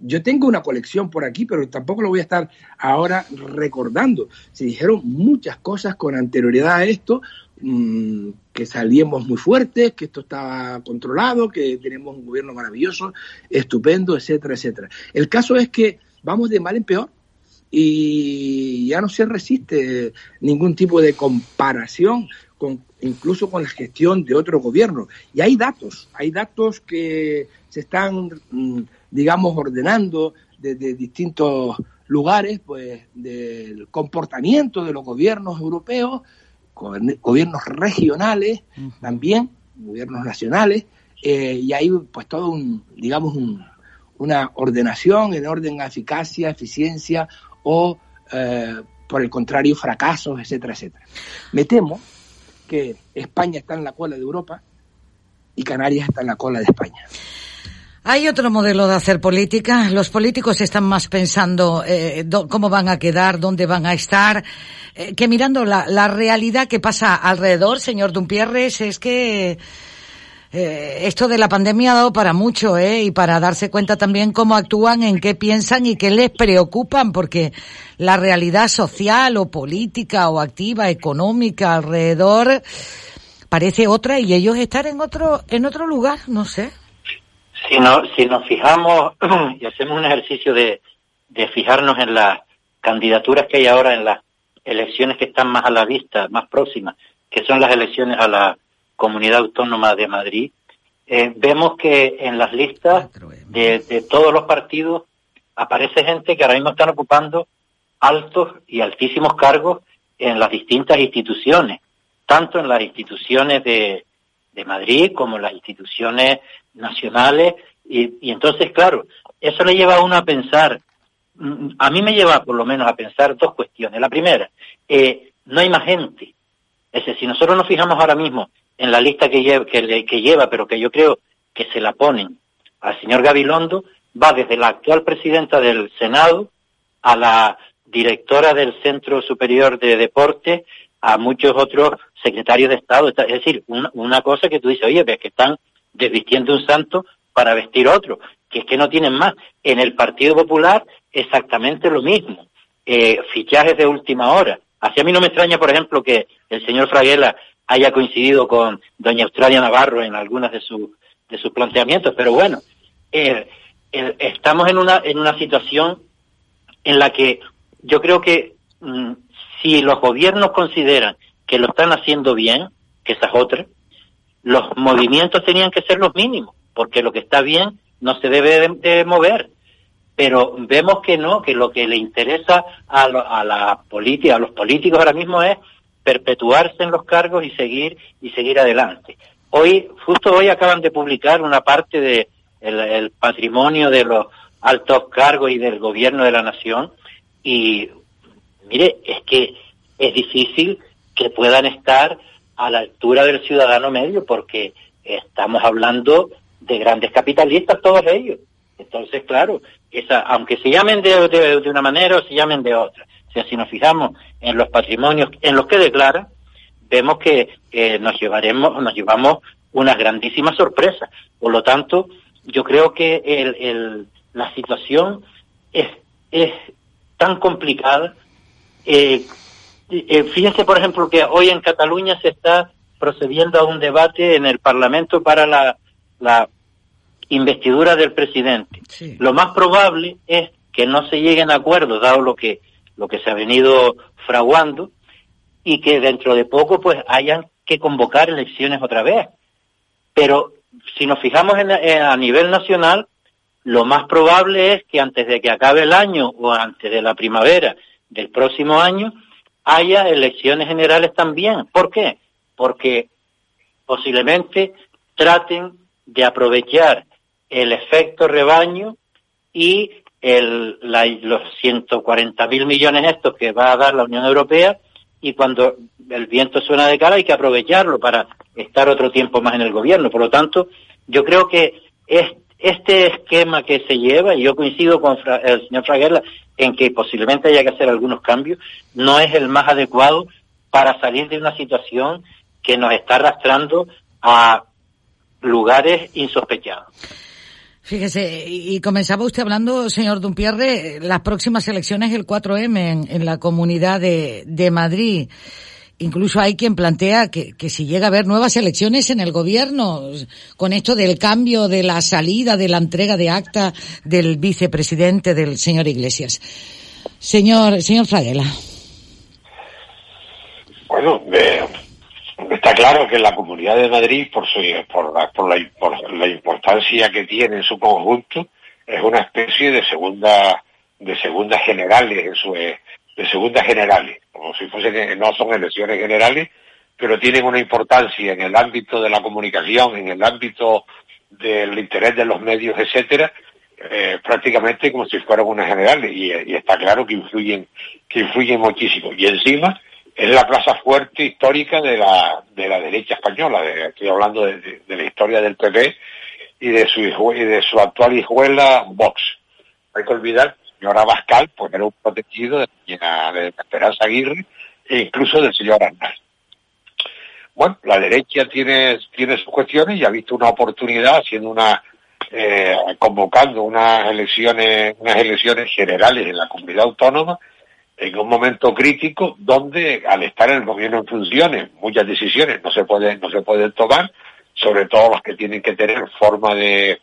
yo tengo una colección por aquí, pero tampoco lo voy a estar ahora recordando. Se dijeron muchas cosas con anterioridad a esto, mm, que salíamos muy fuertes, que esto estaba controlado, que tenemos un gobierno maravilloso, estupendo, etcétera, etcétera. El caso es que vamos de mal en peor y ya no se resiste ningún tipo de comparación con, incluso con la gestión de otro gobierno. Y hay datos, hay datos que se están mm, digamos, ordenando desde distintos lugares, pues, del comportamiento de los gobiernos europeos, gobiernos regionales también, gobiernos nacionales, eh, y hay pues todo un, digamos, una ordenación en orden a eficacia, eficiencia o, eh, por el contrario, fracasos, etcétera, etcétera. Me temo que España está en la cola de Europa y Canarias está en la cola de España. Hay otro modelo de hacer política. Los políticos están más pensando eh, cómo van a quedar, dónde van a estar, eh, que mirando la, realidad que pasa alrededor, señor Dumpierres, es que eh, esto de la pandemia ha dado para mucho, ¿eh? Y para darse cuenta también cómo actúan, en qué piensan y qué les preocupan, porque la realidad social o política o activa, económica alrededor parece otra y ellos están en otro, en otro lugar, no sé. Si, no, si nos fijamos [clears throat] y hacemos un ejercicio de, de fijarnos en las candidaturas que hay ahora en las elecciones que están más a la vista, más próximas, que son las elecciones a la Comunidad Autónoma de Madrid, eh, vemos que en las listas de, de, todos los partidos aparece gente que ahora mismo están ocupando altos y altísimos cargos en las distintas instituciones, tanto en las instituciones de, de Madrid como en las instituciones nacionales y, entonces, claro, eso le lleva a uno a pensar, mm, a mí me lleva por lo menos a pensar dos cuestiones. La primera, eh, no hay más gente. Es decir, si nosotros nos fijamos ahora mismo en la lista que lleva, pero que yo creo que se la ponen al señor Gabilondo, va desde la actual presidenta del Senado a la directora del Centro Superior de Deporte, a muchos otros secretarios de Estado. Es decir, una, cosa que tú dices, oye, ves que están desvistiendo un santo para vestir otro, que es que no tienen más. En el Partido Popular exactamente lo mismo, eh, fichajes de última hora. Así a mí no me extraña, por ejemplo, que el señor Fraguela haya coincidido con doña Australia Navarro en algunas de, sus de sus planteamientos, pero bueno, eh, estamos en una, en una situación en la que yo creo que mm, si los gobiernos consideran que lo están haciendo bien, que esa es otra, los movimientos tenían que ser los mínimos, porque lo que está bien no se debe de, mover. Pero vemos que no, que lo que le interesa a, la política, a los políticos ahora mismo es perpetuarse en los cargos y seguir y seguir adelante. Hoy, justo hoy acaban de publicar una parte de el patrimonio de los altos cargos y del gobierno de la nación y mire, es que es difícil que puedan estar a la altura del ciudadano medio, porque estamos hablando de grandes capitalistas, todos ellos. Entonces, claro, esa, aunque se llamen de, una manera o se llamen de otra, sea, si nos fijamos en los patrimonios en los que declaran, vemos que nos llevaremos, nos llevamos unas grandísimas sorpresas. Por lo tanto, yo creo que el, el, la situación es, es tan complicada. Eh, eh, fíjense, por ejemplo, que hoy en Cataluña se está procediendo a un debate en el Parlamento para la, la investidura del presidente. Lo más probable es que no se lleguen a acuerdos, dado lo que, lo que se ha venido fraguando, y que dentro de poco pues hayan que convocar elecciones otra vez. Pero si nos fijamos en, a nivel nacional, lo más probable es que antes de que acabe el año o antes de la primavera del próximo año haya elecciones generales también. ¿Por qué? Porque posiblemente traten de aprovechar el efecto rebaño y el, la, los 140 mil millones estos que va a dar la Unión Europea y cuando el viento suena de cara hay que aprovecharlo para estar otro tiempo más en el gobierno. Por lo tanto, yo creo que es, este esquema que se lleva, y yo coincido con el señor Fraguela en que posiblemente haya que hacer algunos cambios, no es el más adecuado para salir de una situación que nos está arrastrando a lugares insospechados. Fíjese, y comenzaba usted hablando, señor Dumpierre, las próximas elecciones el 4M en, la Comunidad de, de, Madrid. Incluso hay quien plantea que, que, si llega a haber nuevas elecciones en el gobierno, con esto del cambio de la salida, de la entrega de acta del vicepresidente del señor Iglesias. Señor, señor Fraguela. Bueno, Está claro que la Comunidad de Madrid, por, su, por, la, por, la, por la importancia que tiene en su conjunto, es una especie de segunda de segundas generales en su de segundas generales, como si fuesen no son elecciones generales, pero tienen una importancia en el ámbito de la comunicación, en el ámbito del interés de los medios, etcétera, eh, prácticamente como si fueran unas generales y, y, está claro que influyen que influyen muchísimo. Y encima es la plaza fuerte histórica de la, de la derecha española, estoy hablando de, la historia del PP y de su, y de su actual hijuela Vox. Hay que olvidar, señora Bascal, pues era un protegido de, de Esperanza Aguirre e incluso del señor Arnal. Bueno, la derecha tiene, tiene sus cuestiones y ha visto una oportunidad haciendo una, eh, convocando unas elecciones, unas elecciones generales en la comunidad autónoma en un momento crítico donde al estar el gobierno en funciones muchas decisiones no se pueden no se pueden tomar sobre todo las que tienen que tener forma de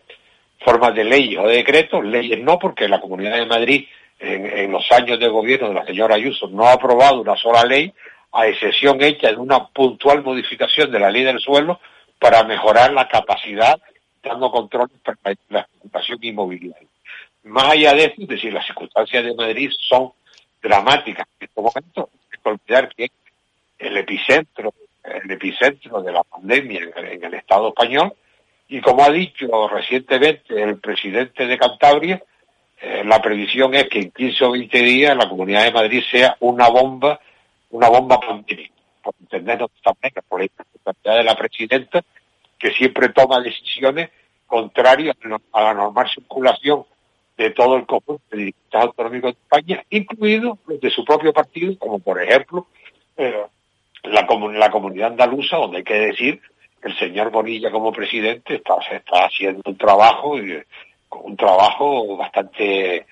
forma de leyes o de decretos leyes no porque la Comunidad de Madrid en, en, los años de gobierno de la señora Ayuso no ha aprobado una sola ley a excepción hecha de una puntual modificación de la ley del suelo para mejorar la capacidad dando control para la especulación inmobiliaria. Más allá de eso es decir las circunstancias de Madrid son dramática en este momento. Hay que olvidar el epicentro, el epicentro de la pandemia en el, Estado español, y como ha dicho recientemente el presidente de Cantabria, eh, la previsión es que en 15 o 20 días la Comunidad de Madrid sea una bomba, una bomba pandémica, por entendernos también por la responsabilidad de la presidenta, que siempre toma decisiones contrarias a la normal circulación de todo el conjunto de diputados autonómicos de España, incluidos los de su propio partido, como por ejemplo eh, la, la comunidad andaluza, donde hay que decir que el señor Bonilla como presidente está, está haciendo un trabajo, un trabajo bastante,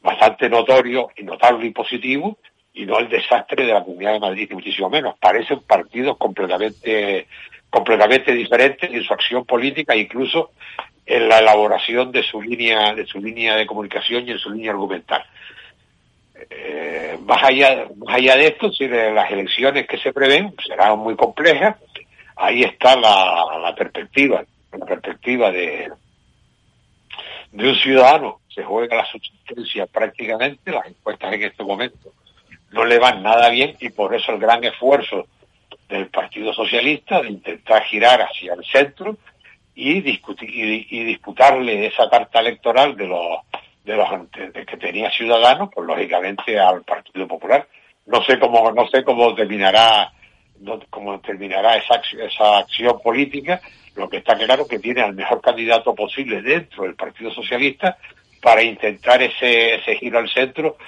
bastante notorio y notable y positivo, y no el desastre de la Comunidad de Madrid, ni muchísimo menos. Parecen partidos completamente, completamente diferentes en su acción política, incluso en la elaboración de su línea de su línea de comunicación y en su línea argumental. Eh, más allá más allá de esto, las elecciones que se prevén serán muy complejas. Ahí está la, la perspectiva, la perspectiva de de un ciudadano se juega la subsistencia prácticamente, las encuestas en este momento no le van nada bien y por eso el gran esfuerzo del Partido Socialista de intentar girar hacia el centro y discutir y, disputarle esa carta electoral de los de los que tenía Ciudadanos, pues lógicamente al Partido Popular. No sé cómo no sé cómo terminará cómo terminará esa esa acción política. Lo que está claro es que tiene al mejor candidato posible dentro del Partido Socialista para intentar ese ese giro al centro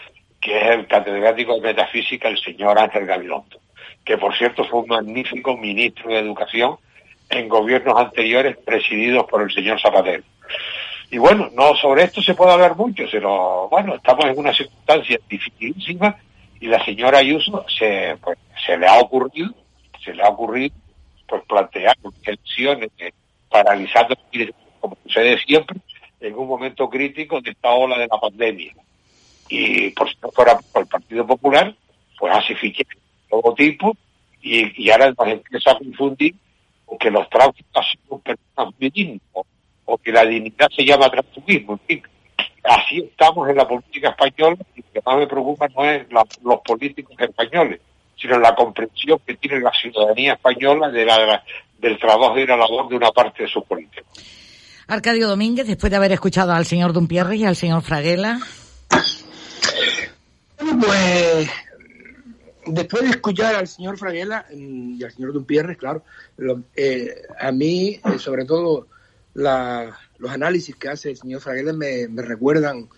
que es el catedrático de metafísica el señor Ángel Gabilondo, que por cierto fue un magnífico ministro de Educación en gobiernos anteriores presididos por el señor Zapatero. Y bueno, no sobre esto se puede hablar mucho, pero bueno, estamos en una circunstancia dificilísima y la señora Ayuso se, pues, se le ha ocurrido, se le ha ocurrido pues plantear elecciones eh, paralizando como sucede siempre en un momento crítico de esta ola de la pandemia. Y por si no fuera por el Partido Popular, pues hace fichas de todo tipo y, y ahora nos empieza a confundir con que los tráficos son personas dignas o, que la dignidad se llama transfugismo, en fin. Así estamos en la política española y lo que más me preocupa no es los políticos españoles, sino la comprensión que tiene la ciudadanía española de la, del trabajo y la labor de una parte de sus políticos. Arcadio Domínguez, después de haber escuchado al señor Dumpierre y al señor Fraguela. Pues después de escuchar al señor Fraguela mm, y al señor Dumpierre, claro, eh, a mí, eh, sobre todo, los análisis que hace el señor Fraguela me, recuerdan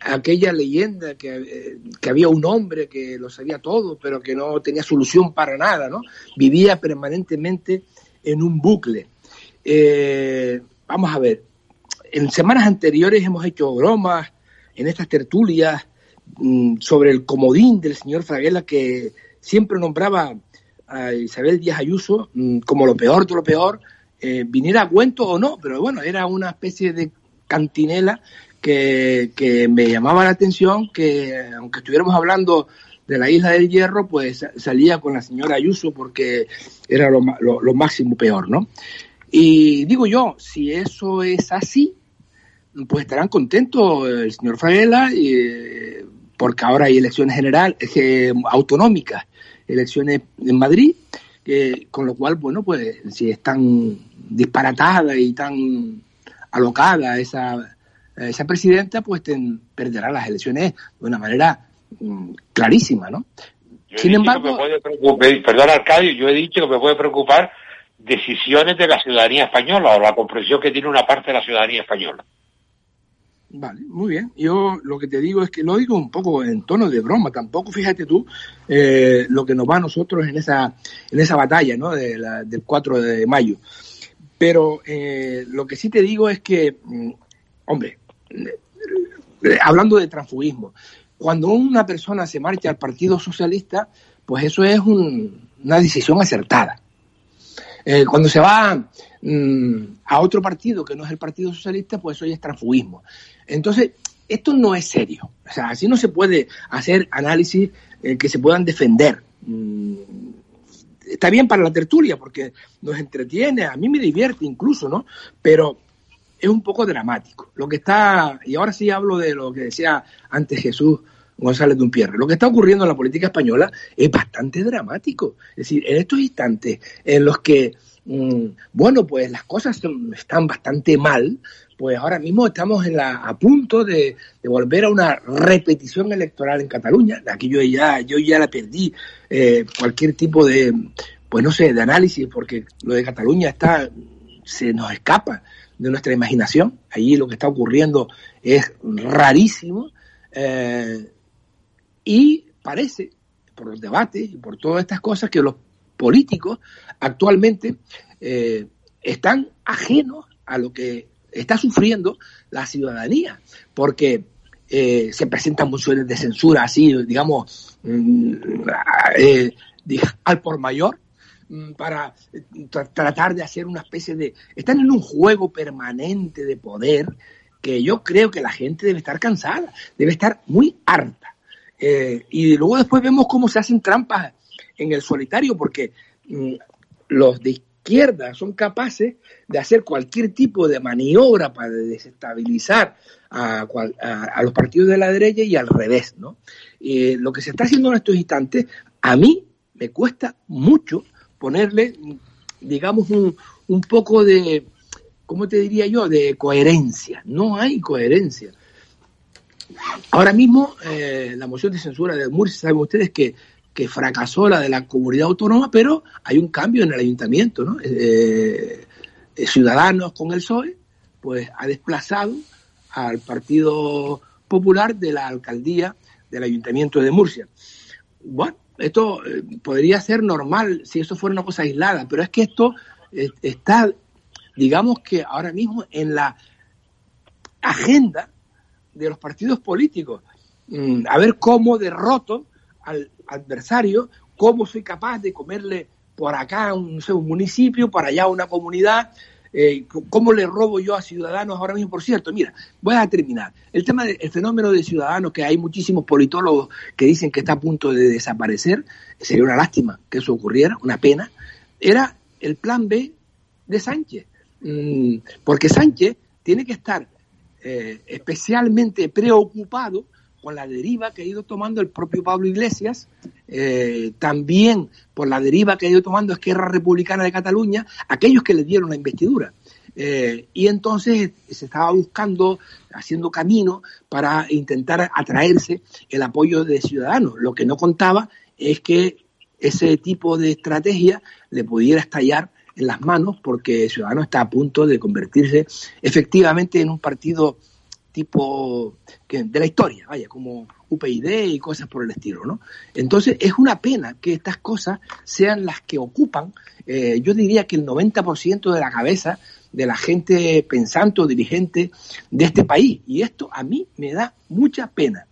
aquella leyenda que, eh, que, había un hombre que lo sabía todo, pero que no tenía solución para nada, ¿no? Vivía permanentemente en un bucle. vamos a ver, en semanas anteriores hemos hecho bromas en estas tertulias Mm, sobre el comodín del señor Fraguela que siempre nombraba a Isabel Díaz Ayuso mm, como lo peor de lo peor, eh, viniera a cuento o no, pero bueno, era una especie de cantinela que, que me llamaba la atención, que aunque estuviéramos hablando de la isla del hierro, pues salía con la señora Ayuso porque era lo, lo máximo peor, ¿no? Y digo yo, si eso es así, pues estarán contentos el señor Fraguela, y, porque ahora hay elecciones generales, eh, autonómicas, elecciones en Madrid, con lo cual, bueno, pues si es tan disparatada y tan alocada esa, esa presidenta, pues perderá las elecciones de una manera mm, clarísima, ¿no? Sin embargo... perdón, Arcadio, yo he dicho que me puede preocupar decisiones de la ciudadanía española o la comprensión que tiene una parte de la ciudadanía española. Vale, muy bien. Yo lo que te digo es que lo digo un poco en tono de broma. Tampoco, fíjate tú, eh, lo que nos va a nosotros en esa, en esa batalla ¿no? de del 4 de mayo. Pero eh, lo que sí te digo es que, mm, hombre, eh, hablando de transfugismo, cuando una persona se marcha al Partido Socialista, pues eso es una decisión acertada. cuando se va mm, a otro partido que no es el Partido Socialista, pues eso es transfugismo. Entonces, esto no es serio. O sea, así no se puede hacer análisis eh, que se puedan defender. Mm, está bien para la tertulia porque nos entretiene, a mí me divierte incluso, ¿no? Pero es un poco dramático. Lo que está, y ahora sí hablo de lo que decía antes Jesús González Dumpierre, lo que está ocurriendo en la política española es bastante dramático. Es decir, en estos instantes en los que, mm, bueno, pues las cosas están bastante mal, pues ahora mismo estamos en la, a punto de, volver a una repetición electoral en Cataluña. Aquí yo ya, yo ya la perdí eh, cualquier tipo de, pues no sé, de análisis, porque lo de Cataluña está, se nos escapa de nuestra imaginación. Allí lo que está ocurriendo es rarísimo eh, y parece, por los debates y por todas estas cosas, que los políticos actualmente eh, están ajenos a lo que está sufriendo la ciudadanía, porque eh, se presentan mociones de censura así, digamos, mm, eh, al por mayor, mm, para tratar de hacer una especie de... Están en un juego permanente de poder que yo creo que la gente debe estar cansada, debe estar muy harta. Eh, y luego después vemos cómo se hacen trampas en el solitario, porque mm, los de izquierda son capaces de hacer cualquier tipo de maniobra para desestabilizar a, los partidos de la derecha y al revés, ¿no? lo que se está haciendo en estos instantes, a mí me cuesta mucho ponerle, digamos, un, un poco de, ¿cómo te diría yo?, de coherencia. No hay coherencia. Ahora mismo, eh, la moción de censura de Murcia, saben ustedes que que fracasó la de la comunidad autónoma, pero hay un cambio en el ayuntamiento, ¿no? Eh, eh, Ciudadanos con el PSOE, pues ha desplazado al Partido Popular de la alcaldía del ayuntamiento de Murcia. Bueno, esto eh, podría ser normal si eso fuera una cosa aislada, pero es que esto está, digamos que ahora mismo en la agenda de los partidos políticos. Mm, a ver cómo derroto al adversario, cómo soy capaz de comerle por acá un, un municipio, por allá una comunidad, eh, cómo le robo yo a ciudadanos ahora mismo. Por cierto, mira, voy a terminar. El tema del fenómeno de ciudadanos, que hay muchísimos politólogos que dicen que está a punto de desaparecer, sería una lástima que eso ocurriera, una pena, era el plan B de Sánchez. Mm, porque Sánchez tiene que estar eh, especialmente preocupado con la deriva que ha ido tomando el propio Pablo Iglesias, eh, también por la deriva que ha ido tomando Esquerra Republicana de Cataluña, aquellos que le dieron la investidura. Eh, y entonces se estaba buscando, haciendo camino para intentar atraerse el apoyo de ciudadanos. Lo que no contaba es que ese tipo de estrategia le pudiera estallar en las manos porque Ciudadanos está a punto de convertirse efectivamente en un partido tipo de la historia, vaya, como UPyD y cosas por el estilo, ¿no? Entonces es una pena que estas cosas sean las que ocupan, eh, yo diría que el 90% de la cabeza de la gente pensante o dirigente de este país. Y esto a mí me da mucha pena.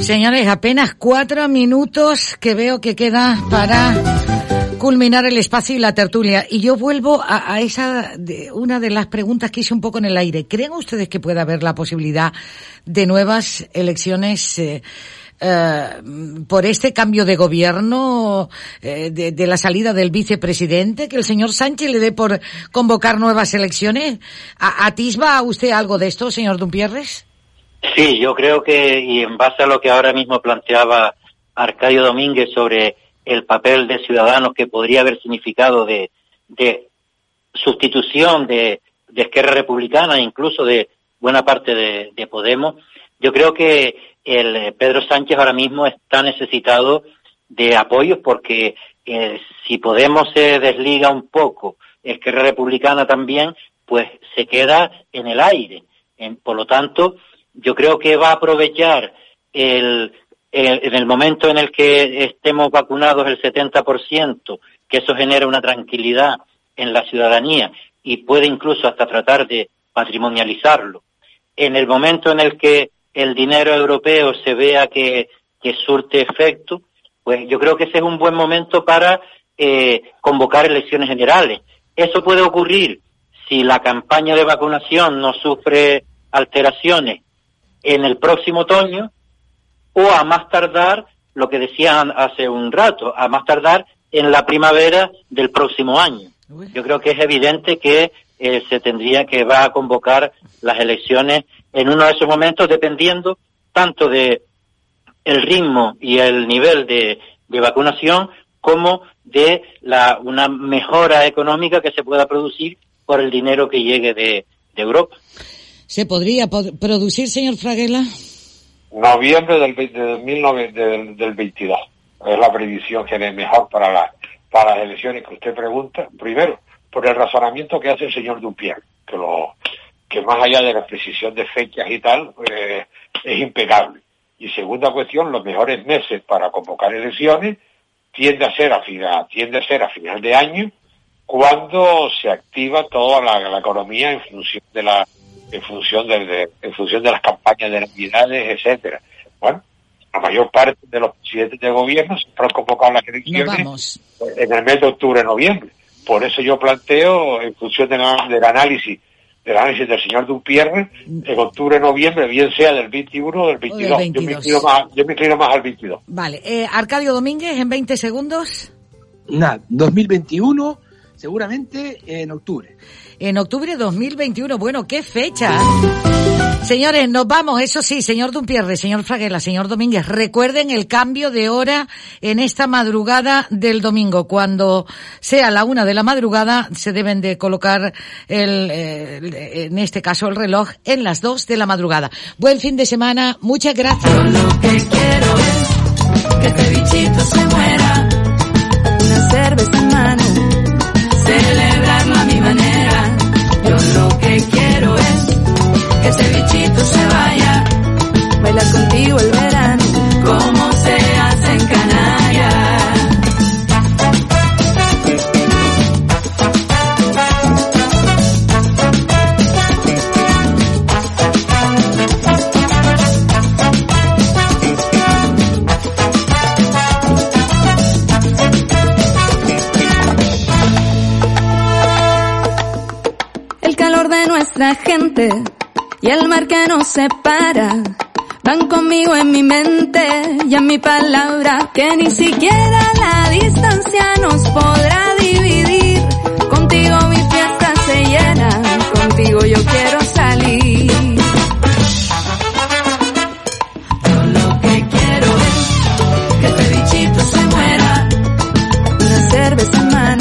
Señores, apenas cuatro minutos que veo que queda para culminar el espacio y la tertulia. Y yo vuelvo a, esa, de, una de las preguntas que hice un poco en el aire. ¿Creen ustedes que puede haber la posibilidad de nuevas elecciones? Eh, eh, por este cambio de gobierno, eh, de, la salida del vicepresidente, que el señor Sánchez le dé por convocar nuevas elecciones. ¿Atisba usted algo de esto, señor Dumpierres? Sí, yo creo que, y en base a lo que ahora mismo planteaba Arcadio Domínguez sobre el papel de Ciudadanos que podría haber significado de, sustitución de, de, Esquerra Republicana, incluso de buena parte de, Podemos, yo creo que el eh, Pedro Sánchez ahora mismo está necesitado de apoyos porque eh, si Podemos se desliga un poco, Esquerra Republicana también, pues se queda en el aire. por lo tanto, yo creo que va a aprovechar el en el momento en el que estemos vacunados el 70%, que eso genera una tranquilidad en la ciudadanía y puede incluso hasta tratar de patrimonializarlo. En el momento en el que el dinero europeo se vea que, surte efecto, pues yo creo que ese es un buen momento para eh, convocar elecciones generales. Eso puede ocurrir si la campaña de vacunación no sufre alteraciones en el próximo otoño o a más tardar, lo que decían hace un rato, a más tardar en la primavera del próximo año. Yo creo que es evidente que eh, se tendría que va a convocar las elecciones en uno de esos momentos, dependiendo tanto de el ritmo y el nivel de, vacunación como de la, una mejora económica que se pueda producir por el dinero que llegue de, de Europa. ¿Se podría producir, señor Fraguela? Noviembre del, del, del, 22. Es la previsión que es mejor para, la, para las elecciones que usted pregunta. Primero, por el razonamiento que hace el señor Dupier, que, lo, que más allá de la precisión de fechas y tal, eh, es impecable. Y segunda cuestión, los mejores meses para convocar elecciones tiende a ser a final, tiende a ser a final de año, cuando se activa toda la economía en función de la en función de, en función de las campañas de navidades, etcétera. Bueno, la mayor parte de los presidentes de gobierno se han convocado las elecciones en el mes de octubre, noviembre. Por eso yo planteo, en función del análisis del análisis del señor Dupierre, en octubre, noviembre, bien sea del 21 o del 22. Yo, me inclino más, yo me inclino más al 22. Vale. Eh, Arcadio Domínguez, en 20 segundos. Nada, 2021, seguramente en octubre en octubre de 2021. Bueno, qué fecha. Señores, nos vamos. Eso sí, señor Dumpierre, señor Fraguela, señor Domínguez, recuerden el cambio de hora en esta madrugada del domingo. Cuando sea la una de la madrugada, se deben de colocar el, en este caso el reloj en las dos de la madrugada. Buen fin de semana. Muchas gracias. lo que quiero es que este bichito se muera. Una cerveza que ese bichito se vaya. Bailas contigo el verano, como se hace en Canarias. de nuestra gente y el mar que nos separa. Van conmigo en mi mente y en mi palabra que ni siquiera la distancia nos podrá dividir. Contigo mi fiesta se llena, contigo yo quiero salir. Yo lo que quiero es que este bichito se muera. Una cerveza más